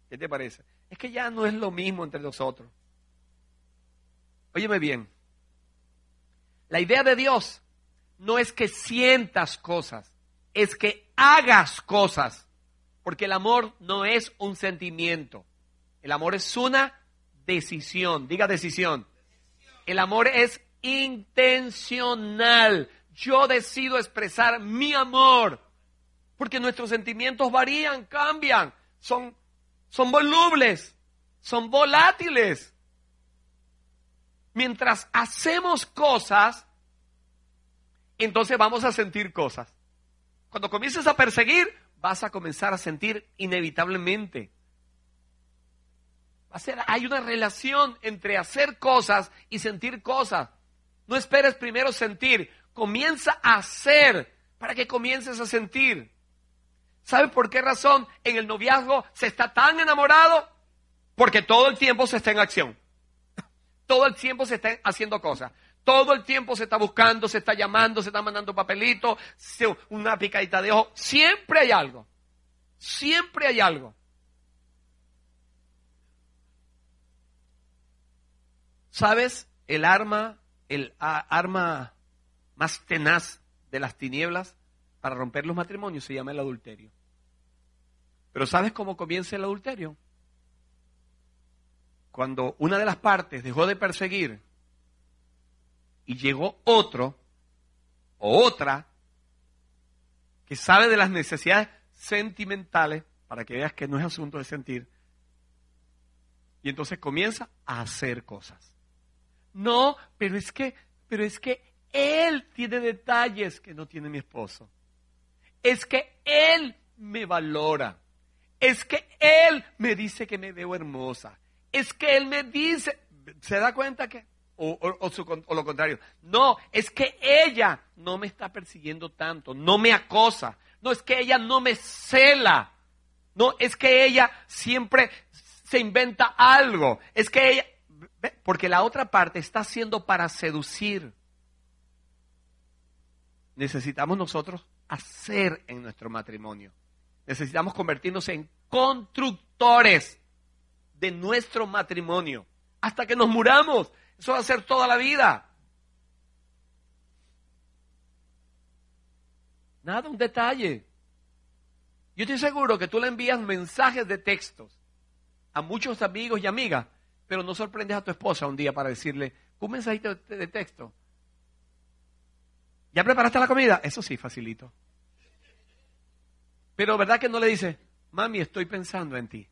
¿Qué te parece? Es que ya no es lo mismo entre nosotros. Óyeme bien, la idea de Dios no es que sientas cosas, es que hagas cosas. Porque el amor no es un sentimiento. El amor es una decisión. Diga decisión. El amor es intencional. Yo decido expresar mi amor. Porque nuestros sentimientos varían, cambian, son, son volubles, son volátiles. Mientras hacemos cosas, entonces vamos a sentir cosas. Cuando comiences a perseguir, vas a comenzar a sentir inevitablemente. hay una relación entre hacer cosas y sentir cosas. No esperes primero sentir, comienza a hacer para que comiences a sentir. ¿Sabe por qué razón en el noviazgo se está tan enamorado? Porque todo el tiempo se está en acción. Todo el tiempo se está haciendo cosas. Todo el tiempo se está buscando, se está llamando, se está mandando papelitos, una picadita de ojo. Siempre hay algo. Siempre hay algo. ¿Sabes? El arma, el arma más tenaz de las tinieblas para romper los matrimonios se llama el adulterio. Pero ¿sabes cómo comienza el adulterio? Cuando una de las partes dejó de perseguir y llegó otro o otra que sabe de las necesidades sentimentales, para que veas que no es asunto de sentir, y entonces comienza a hacer cosas. No, pero es que, pero es que él tiene detalles que no tiene mi esposo. Es que él me valora. Es que él me dice que me veo hermosa. Es que él me dice, ¿se da cuenta que o, lo contrario. No, es que ella no me está persiguiendo tanto, no me acosa. No, es que ella no me cela. No, es que ella siempre se inventa algo. Es que ella, porque la otra parte está haciendo para seducir. Necesitamos nosotros hacer en nuestro matrimonio. Necesitamos convertirnos en constructores de nuestro matrimonio hasta que nos muramos. Eso va a ser toda la vida. Nada, un detalle. Yo estoy seguro que tú le envías mensajes de textos a muchos amigos y amigas, pero no sorprendes a tu esposa un día para decirle, un mensajito de texto. ¿Ya preparaste la comida? Eso sí, facilito. Pero ¿verdad que no le dice, mami, estoy pensando en ti?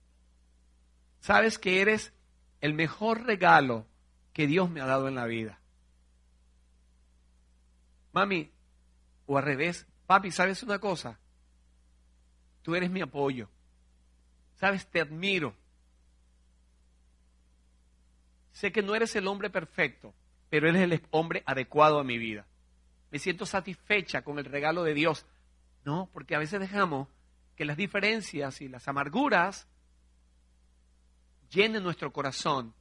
Sabes que eres el mejor regalo que Dios me ha dado en la vida. Mami, o al revés, papi, ¿sabes una cosa? Tú eres mi apoyo. ¿Sabes? Te admiro. Sé que no eres el hombre perfecto, pero eres el hombre adecuado a mi vida. Me siento satisfecha con el regalo de Dios. No, porque a veces dejamos que las diferencias y las amarguras llenen nuestro corazón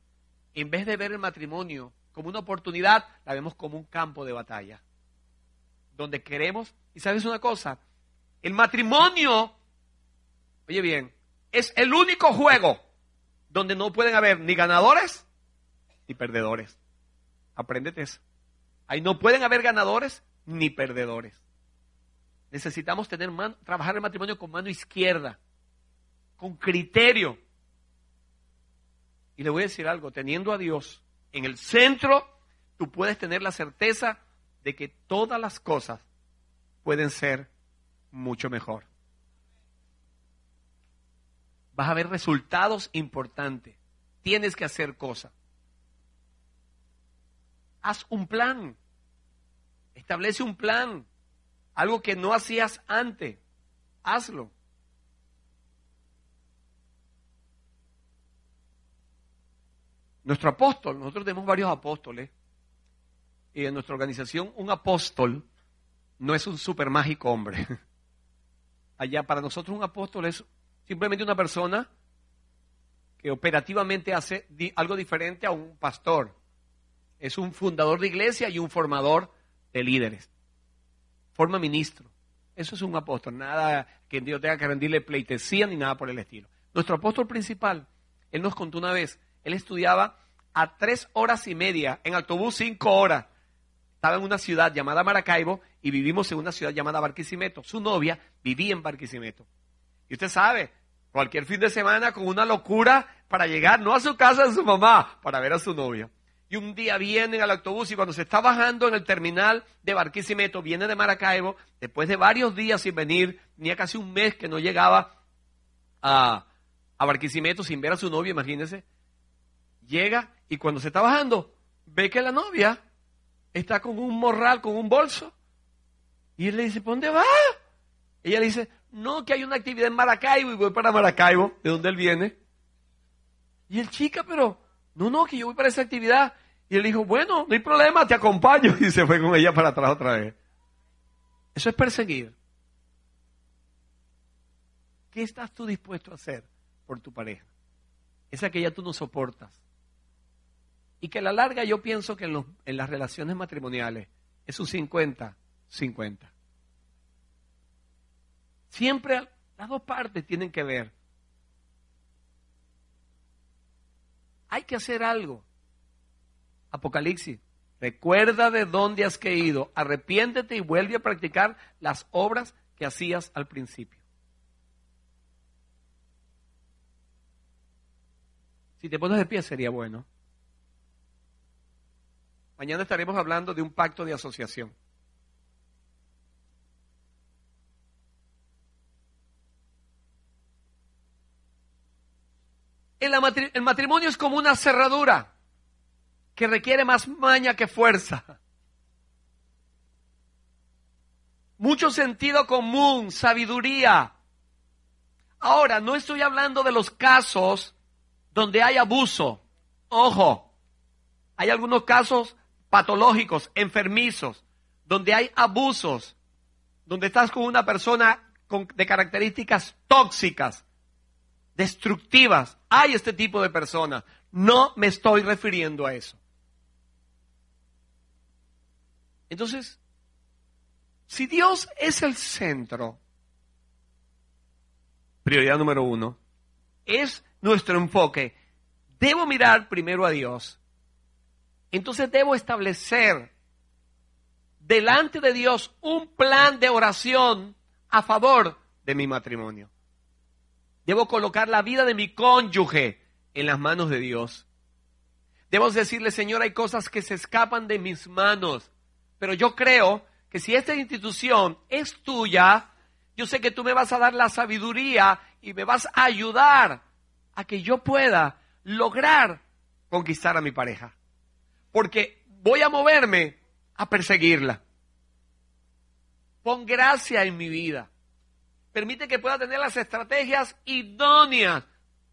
en vez de ver el matrimonio como una oportunidad, la vemos como un campo de batalla. Donde queremos, y sabes una cosa, el matrimonio, oye bien, es el único juego donde no pueden haber ni ganadores ni perdedores. Apréndete eso. Ahí no pueden haber ganadores ni perdedores. Necesitamos tener trabajar el matrimonio con mano izquierda, con criterio, y le voy a decir algo, teniendo a Dios en el centro, tú puedes tener la certeza de que todas las cosas pueden ser mucho mejor. Vas a ver resultados importantes. Tienes que hacer cosas. Haz un plan. Establece un plan. Algo que no hacías antes. Hazlo. Nuestro apóstol, nosotros tenemos varios apóstoles, y en nuestra organización un apóstol no es un super mágico hombre. <laughs> Allá para nosotros un apóstol es simplemente una persona que operativamente hace algo diferente a un pastor. Es un fundador de iglesia y un formador de líderes. Forma ministro. Eso es un apóstol. Nada que Dios tenga que rendirle pleitesía ni nada por el estilo. Nuestro apóstol principal, él nos contó una vez, él estudiaba a tres horas y media, en autobús cinco horas. Estaba en una ciudad llamada Maracaibo y vivimos en una ciudad llamada Barquisimeto. Su novia vivía en Barquisimeto. Y usted sabe, cualquier fin de semana con una locura para llegar, no a su casa de su mamá, para ver a su novia. Y un día viene al autobús y cuando se está bajando en el terminal de Barquisimeto, viene de Maracaibo, después de varios días sin venir, tenía casi un mes que no llegaba a, a Barquisimeto sin ver a su novia, imagínense. Llega y cuando se está bajando, ve que la novia está con un morral, con un bolso. Y él le dice, ¿por dónde va? Ella le dice, no, que hay una actividad en Maracaibo y voy para Maracaibo, de donde él viene. Y el chica, pero, no, no, que yo voy para esa actividad. Y él dijo, bueno, no hay problema, te acompaño. <laughs> Y se fue con ella para atrás otra vez. Eso es perseguir. ¿Qué estás tú dispuesto a hacer por tu pareja? Esa que ya tú no soportas. Y que a la larga yo pienso que en, en las relaciones matrimoniales es un 50-50. Siempre las dos partes tienen que ver. Hay que hacer algo. Apocalipsis. Recuerda de dónde has caído, arrepiéntete y vuelve a practicar las obras que hacías al principio. Si te pones de pie sería bueno. Mañana estaremos hablando de un pacto de asociación. El matrimonio es como una cerradura que requiere más maña que fuerza. Mucho sentido común, sabiduría. Ahora, no estoy hablando de los casos donde hay abuso. Ojo, hay algunos casos patológicos, enfermizos, donde hay abusos, donde estás con una persona de características tóxicas, destructivas. Hay este tipo de personas. No me estoy refiriendo a eso. Entonces, si Dios es el centro, prioridad número uno, es nuestro enfoque, debo mirar primero a Dios. Entonces debo establecer delante de Dios un plan de oración a favor de mi matrimonio. Debo colocar la vida de mi cónyuge en las manos de Dios. Debo decirle, Señor, hay cosas que se escapan de mis manos, pero yo creo que si esta institución es tuya, yo sé que tú me vas a dar la sabiduría y me vas a ayudar a que yo pueda lograr conquistar a mi pareja. Porque voy a moverme a perseguirla. Pon gracia en mi vida permite que pueda tener las estrategias idóneas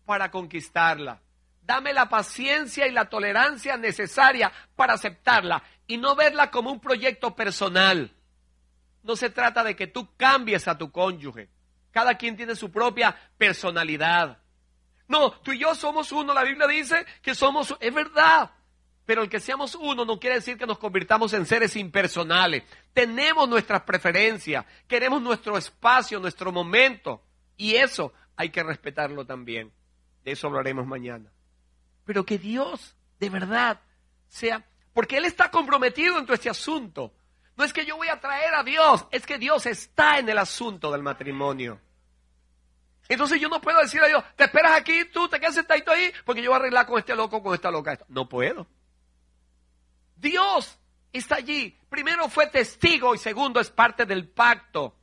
para conquistarla. Dame la paciencia y la tolerancia necesaria para aceptarla y no verla como un proyecto personal. No se trata de que tú cambies a tu cónyuge. Cada quien tiene su propia personalidad. No, tú y yo somos uno. La Biblia dice que somos, es verdad. Pero el que seamos uno no quiere decir que nos convirtamos en seres impersonales. Tenemos nuestras preferencias, queremos nuestro espacio, nuestro momento. Y eso hay que respetarlo también. De eso hablaremos mañana. Pero que Dios, de verdad, sea... Porque Él está comprometido en todo este asunto. No es que yo voy a traer a Dios, es que Dios está en el asunto del matrimonio. Entonces yo no puedo decir a Dios, te esperas aquí, tú te quedas sentadito ahí, porque yo voy a arreglar con este loco, con esta loca. No puedo. Dios está allí. Primero fue testigo y segundo es parte del pacto.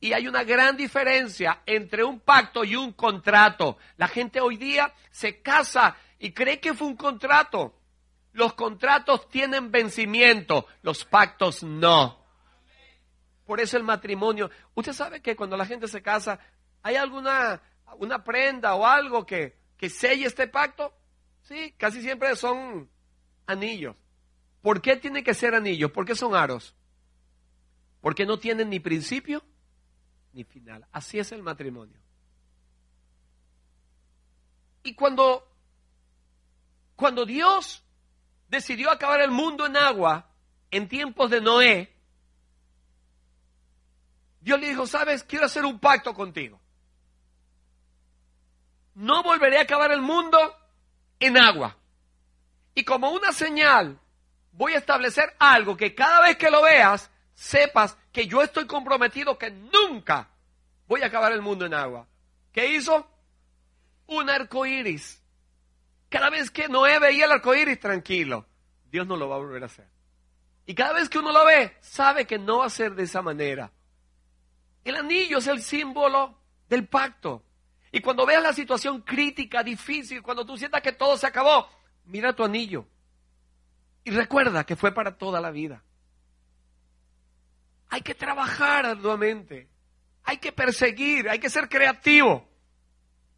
Y hay una gran diferencia entre un pacto y un contrato. La gente hoy día se casa y cree que fue un contrato. Los contratos tienen vencimiento, los pactos no. Por eso el matrimonio. Usted sabe que cuando la gente se casa, ¿hay alguna una prenda o algo que, que selle este pacto? Sí, casi siempre son anillos. ¿Por qué tiene que ser anillos? ¿Por qué son aros? porque no tienen ni principio ni final. Así es el matrimonio. Y cuando, cuando Dios decidió acabar el mundo en agua en tiempos de Noé, Dios le dijo, sabes, quiero hacer un pacto contigo. No volveré a acabar el mundo en agua. Y como una señal, voy a establecer algo que cada vez que lo veas, sepas que yo estoy comprometido que nunca voy a acabar el mundo en agua. ¿Qué hizo? Un arco iris. Cada vez que Noé veía el arco iris, tranquilo, Dios no lo va a volver a hacer. Y cada vez que uno lo ve, sabe que no va a ser de esa manera. El anillo es el símbolo del pacto. Y cuando veas la situación crítica, difícil, cuando tú sientas que todo se acabó, mira tu anillo. Y recuerda que fue para toda la vida. Hay que trabajar arduamente. Hay que perseguir, hay que ser creativo.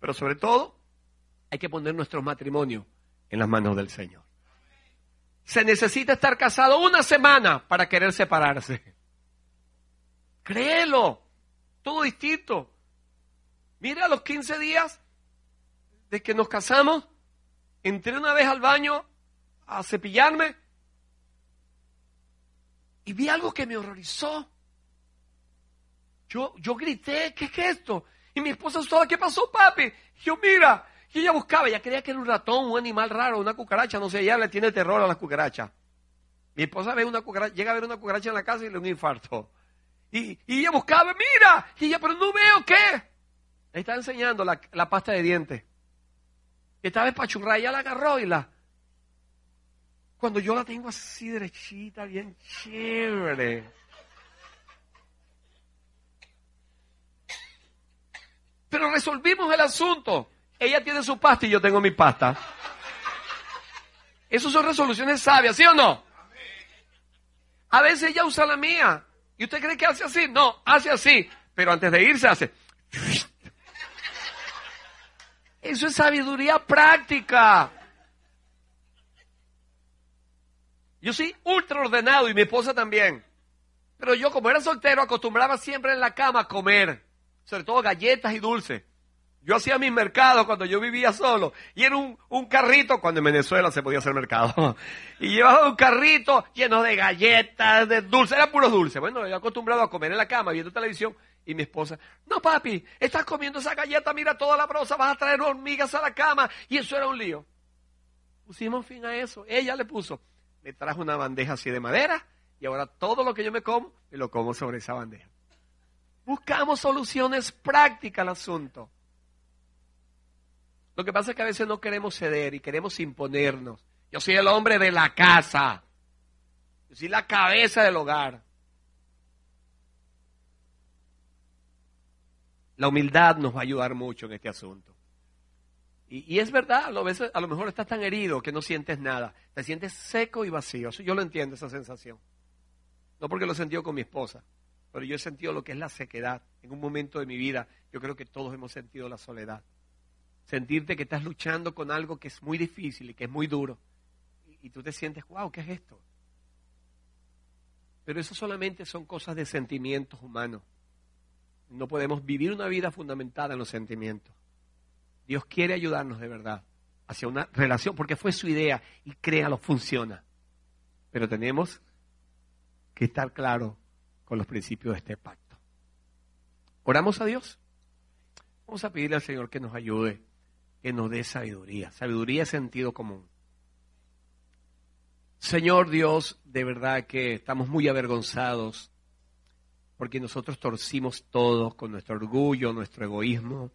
Pero sobre todo, hay que poner nuestro matrimonio en las manos del Señor. Se necesita estar casado una semana para querer separarse. Créelo. Todo distinto. Mira, a los 15 días de que nos casamos, entré una vez al baño a cepillarme y vi algo que me horrorizó. Yo, yo grité, ¿qué es esto? Y mi esposa asustada, ¿qué pasó, papi? yo, mira, y ella buscaba, ella creía que era un ratón, un animal raro, una cucaracha, no sé, ella le tiene terror a las cucarachas. Mi esposa ve una cucaracha, llega a ver una cucaracha en la casa y le da un infarto. Y, y, ella buscaba, mira, y ella, pero no veo qué. Le estaba enseñando la, pasta de dientes. Esta vez pachurra, ella la agarró y la, cuando yo la tengo así derechita, bien chévere. Pero resolvimos el asunto. Ella tiene su pasta y yo tengo mi pasta. Esas son resoluciones sabias, ¿sí o no? A veces ella usa la mía. ¿Y usted cree que hace así? No, hace así. Pero antes de irse hace. Eso es sabiduría práctica. Yo soy ultra ordenado y mi esposa también. Pero yo como era soltero acostumbraba siempre en la cama a comer, sobre todo galletas y dulces. Yo hacía mis mercados cuando yo vivía solo. Y era un, un, carrito, cuando en Venezuela se podía hacer mercado. <laughs> Y llevaba un carrito lleno de galletas, de dulces, era puro dulce. Bueno, yo acostumbrado a comer en la cama, viendo televisión. Y mi esposa, no papi, estás comiendo esa galleta, mira toda la brosa, vas a traer hormigas a la cama. Y eso era un lío. Pusimos fin a eso. Ella le puso me trajo una bandeja así de madera y ahora todo lo que yo me como, me lo como sobre esa bandeja. Buscamos soluciones prácticas al asunto. Lo que pasa es que a veces no queremos ceder y queremos imponernos. Yo soy el hombre de la casa. Yo soy la cabeza del hogar. La humildad nos va a ayudar mucho en este asunto. Y, es verdad, a lo, veces, a lo mejor estás tan herido que no sientes nada. Te sientes seco y vacío. Yo lo entiendo, esa sensación. No porque lo he sentido con mi esposa, pero yo he sentido lo que es la sequedad. En un momento de mi vida, yo creo que todos hemos sentido la soledad. Sentirte que estás luchando con algo que es muy difícil y que es muy duro. Y, tú te sientes, wow, ¿qué es esto? Pero eso solamente son cosas de sentimientos humanos. No podemos vivir una vida fundamentada en los sentimientos. Dios quiere ayudarnos de verdad hacia una relación, porque fue su idea y créalo, funciona. Pero tenemos que estar claros con los principios de este pacto. Oramos a Dios. Vamos a pedirle al Señor que nos ayude, que nos dé sabiduría. Sabiduría es sentido común. Señor Dios, de verdad que estamos muy avergonzados porque nosotros torcimos todo con nuestro orgullo, nuestro egoísmo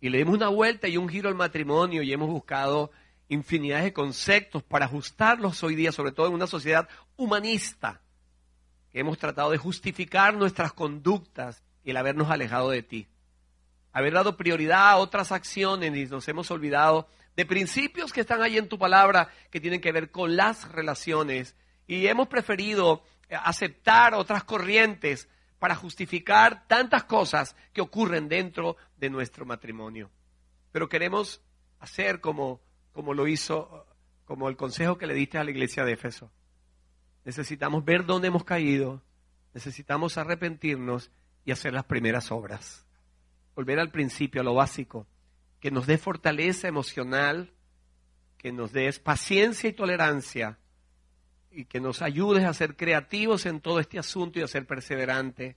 y le dimos una vuelta y un giro al matrimonio y hemos buscado infinidad de conceptos para ajustarlos hoy día, sobre todo en una sociedad humanista, que hemos tratado de justificar nuestras conductas y el habernos alejado de ti. Haber dado prioridad a otras acciones y nos hemos olvidado de principios que están ahí en tu palabra que tienen que ver con las relaciones y hemos preferido aceptar otras corrientes para justificar tantas cosas que ocurren dentro de nuestro matrimonio. Pero queremos hacer como, como lo hizo, como el consejo que le diste a la iglesia de Éfeso. Necesitamos ver dónde hemos caído, necesitamos arrepentirnos y hacer las primeras obras. Volver al principio, a lo básico, que nos dé fortaleza emocional, que nos des paciencia y tolerancia y que nos ayudes a ser creativos en todo este asunto y a ser perseverante,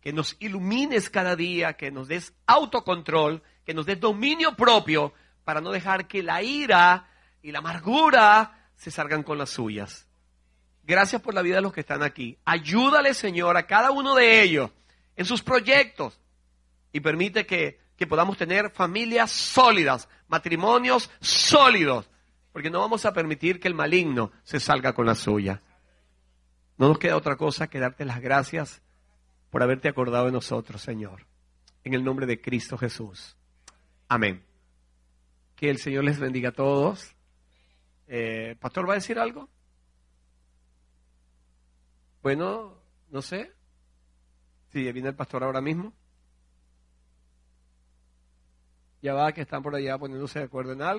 que nos ilumines cada día, que nos des autocontrol, que nos des dominio propio para no dejar que la ira y la amargura se salgan con las suyas. Gracias por la vida de los que están aquí. Ayúdale, Señor, a cada uno de ellos en sus proyectos y permite que, que podamos tener familias sólidas, matrimonios sólidos, porque no vamos a permitir que el maligno se salga con la suya. No nos queda otra cosa que darte las gracias por haberte acordado de nosotros, Señor. En el nombre de Cristo Jesús. Amén. Que el Señor les bendiga a todos. Eh, ¿Pastor va a decir algo? Bueno, no sé. Si viene el pastor ahora mismo. Ya va, que están por allá poniéndose de acuerdo en algo.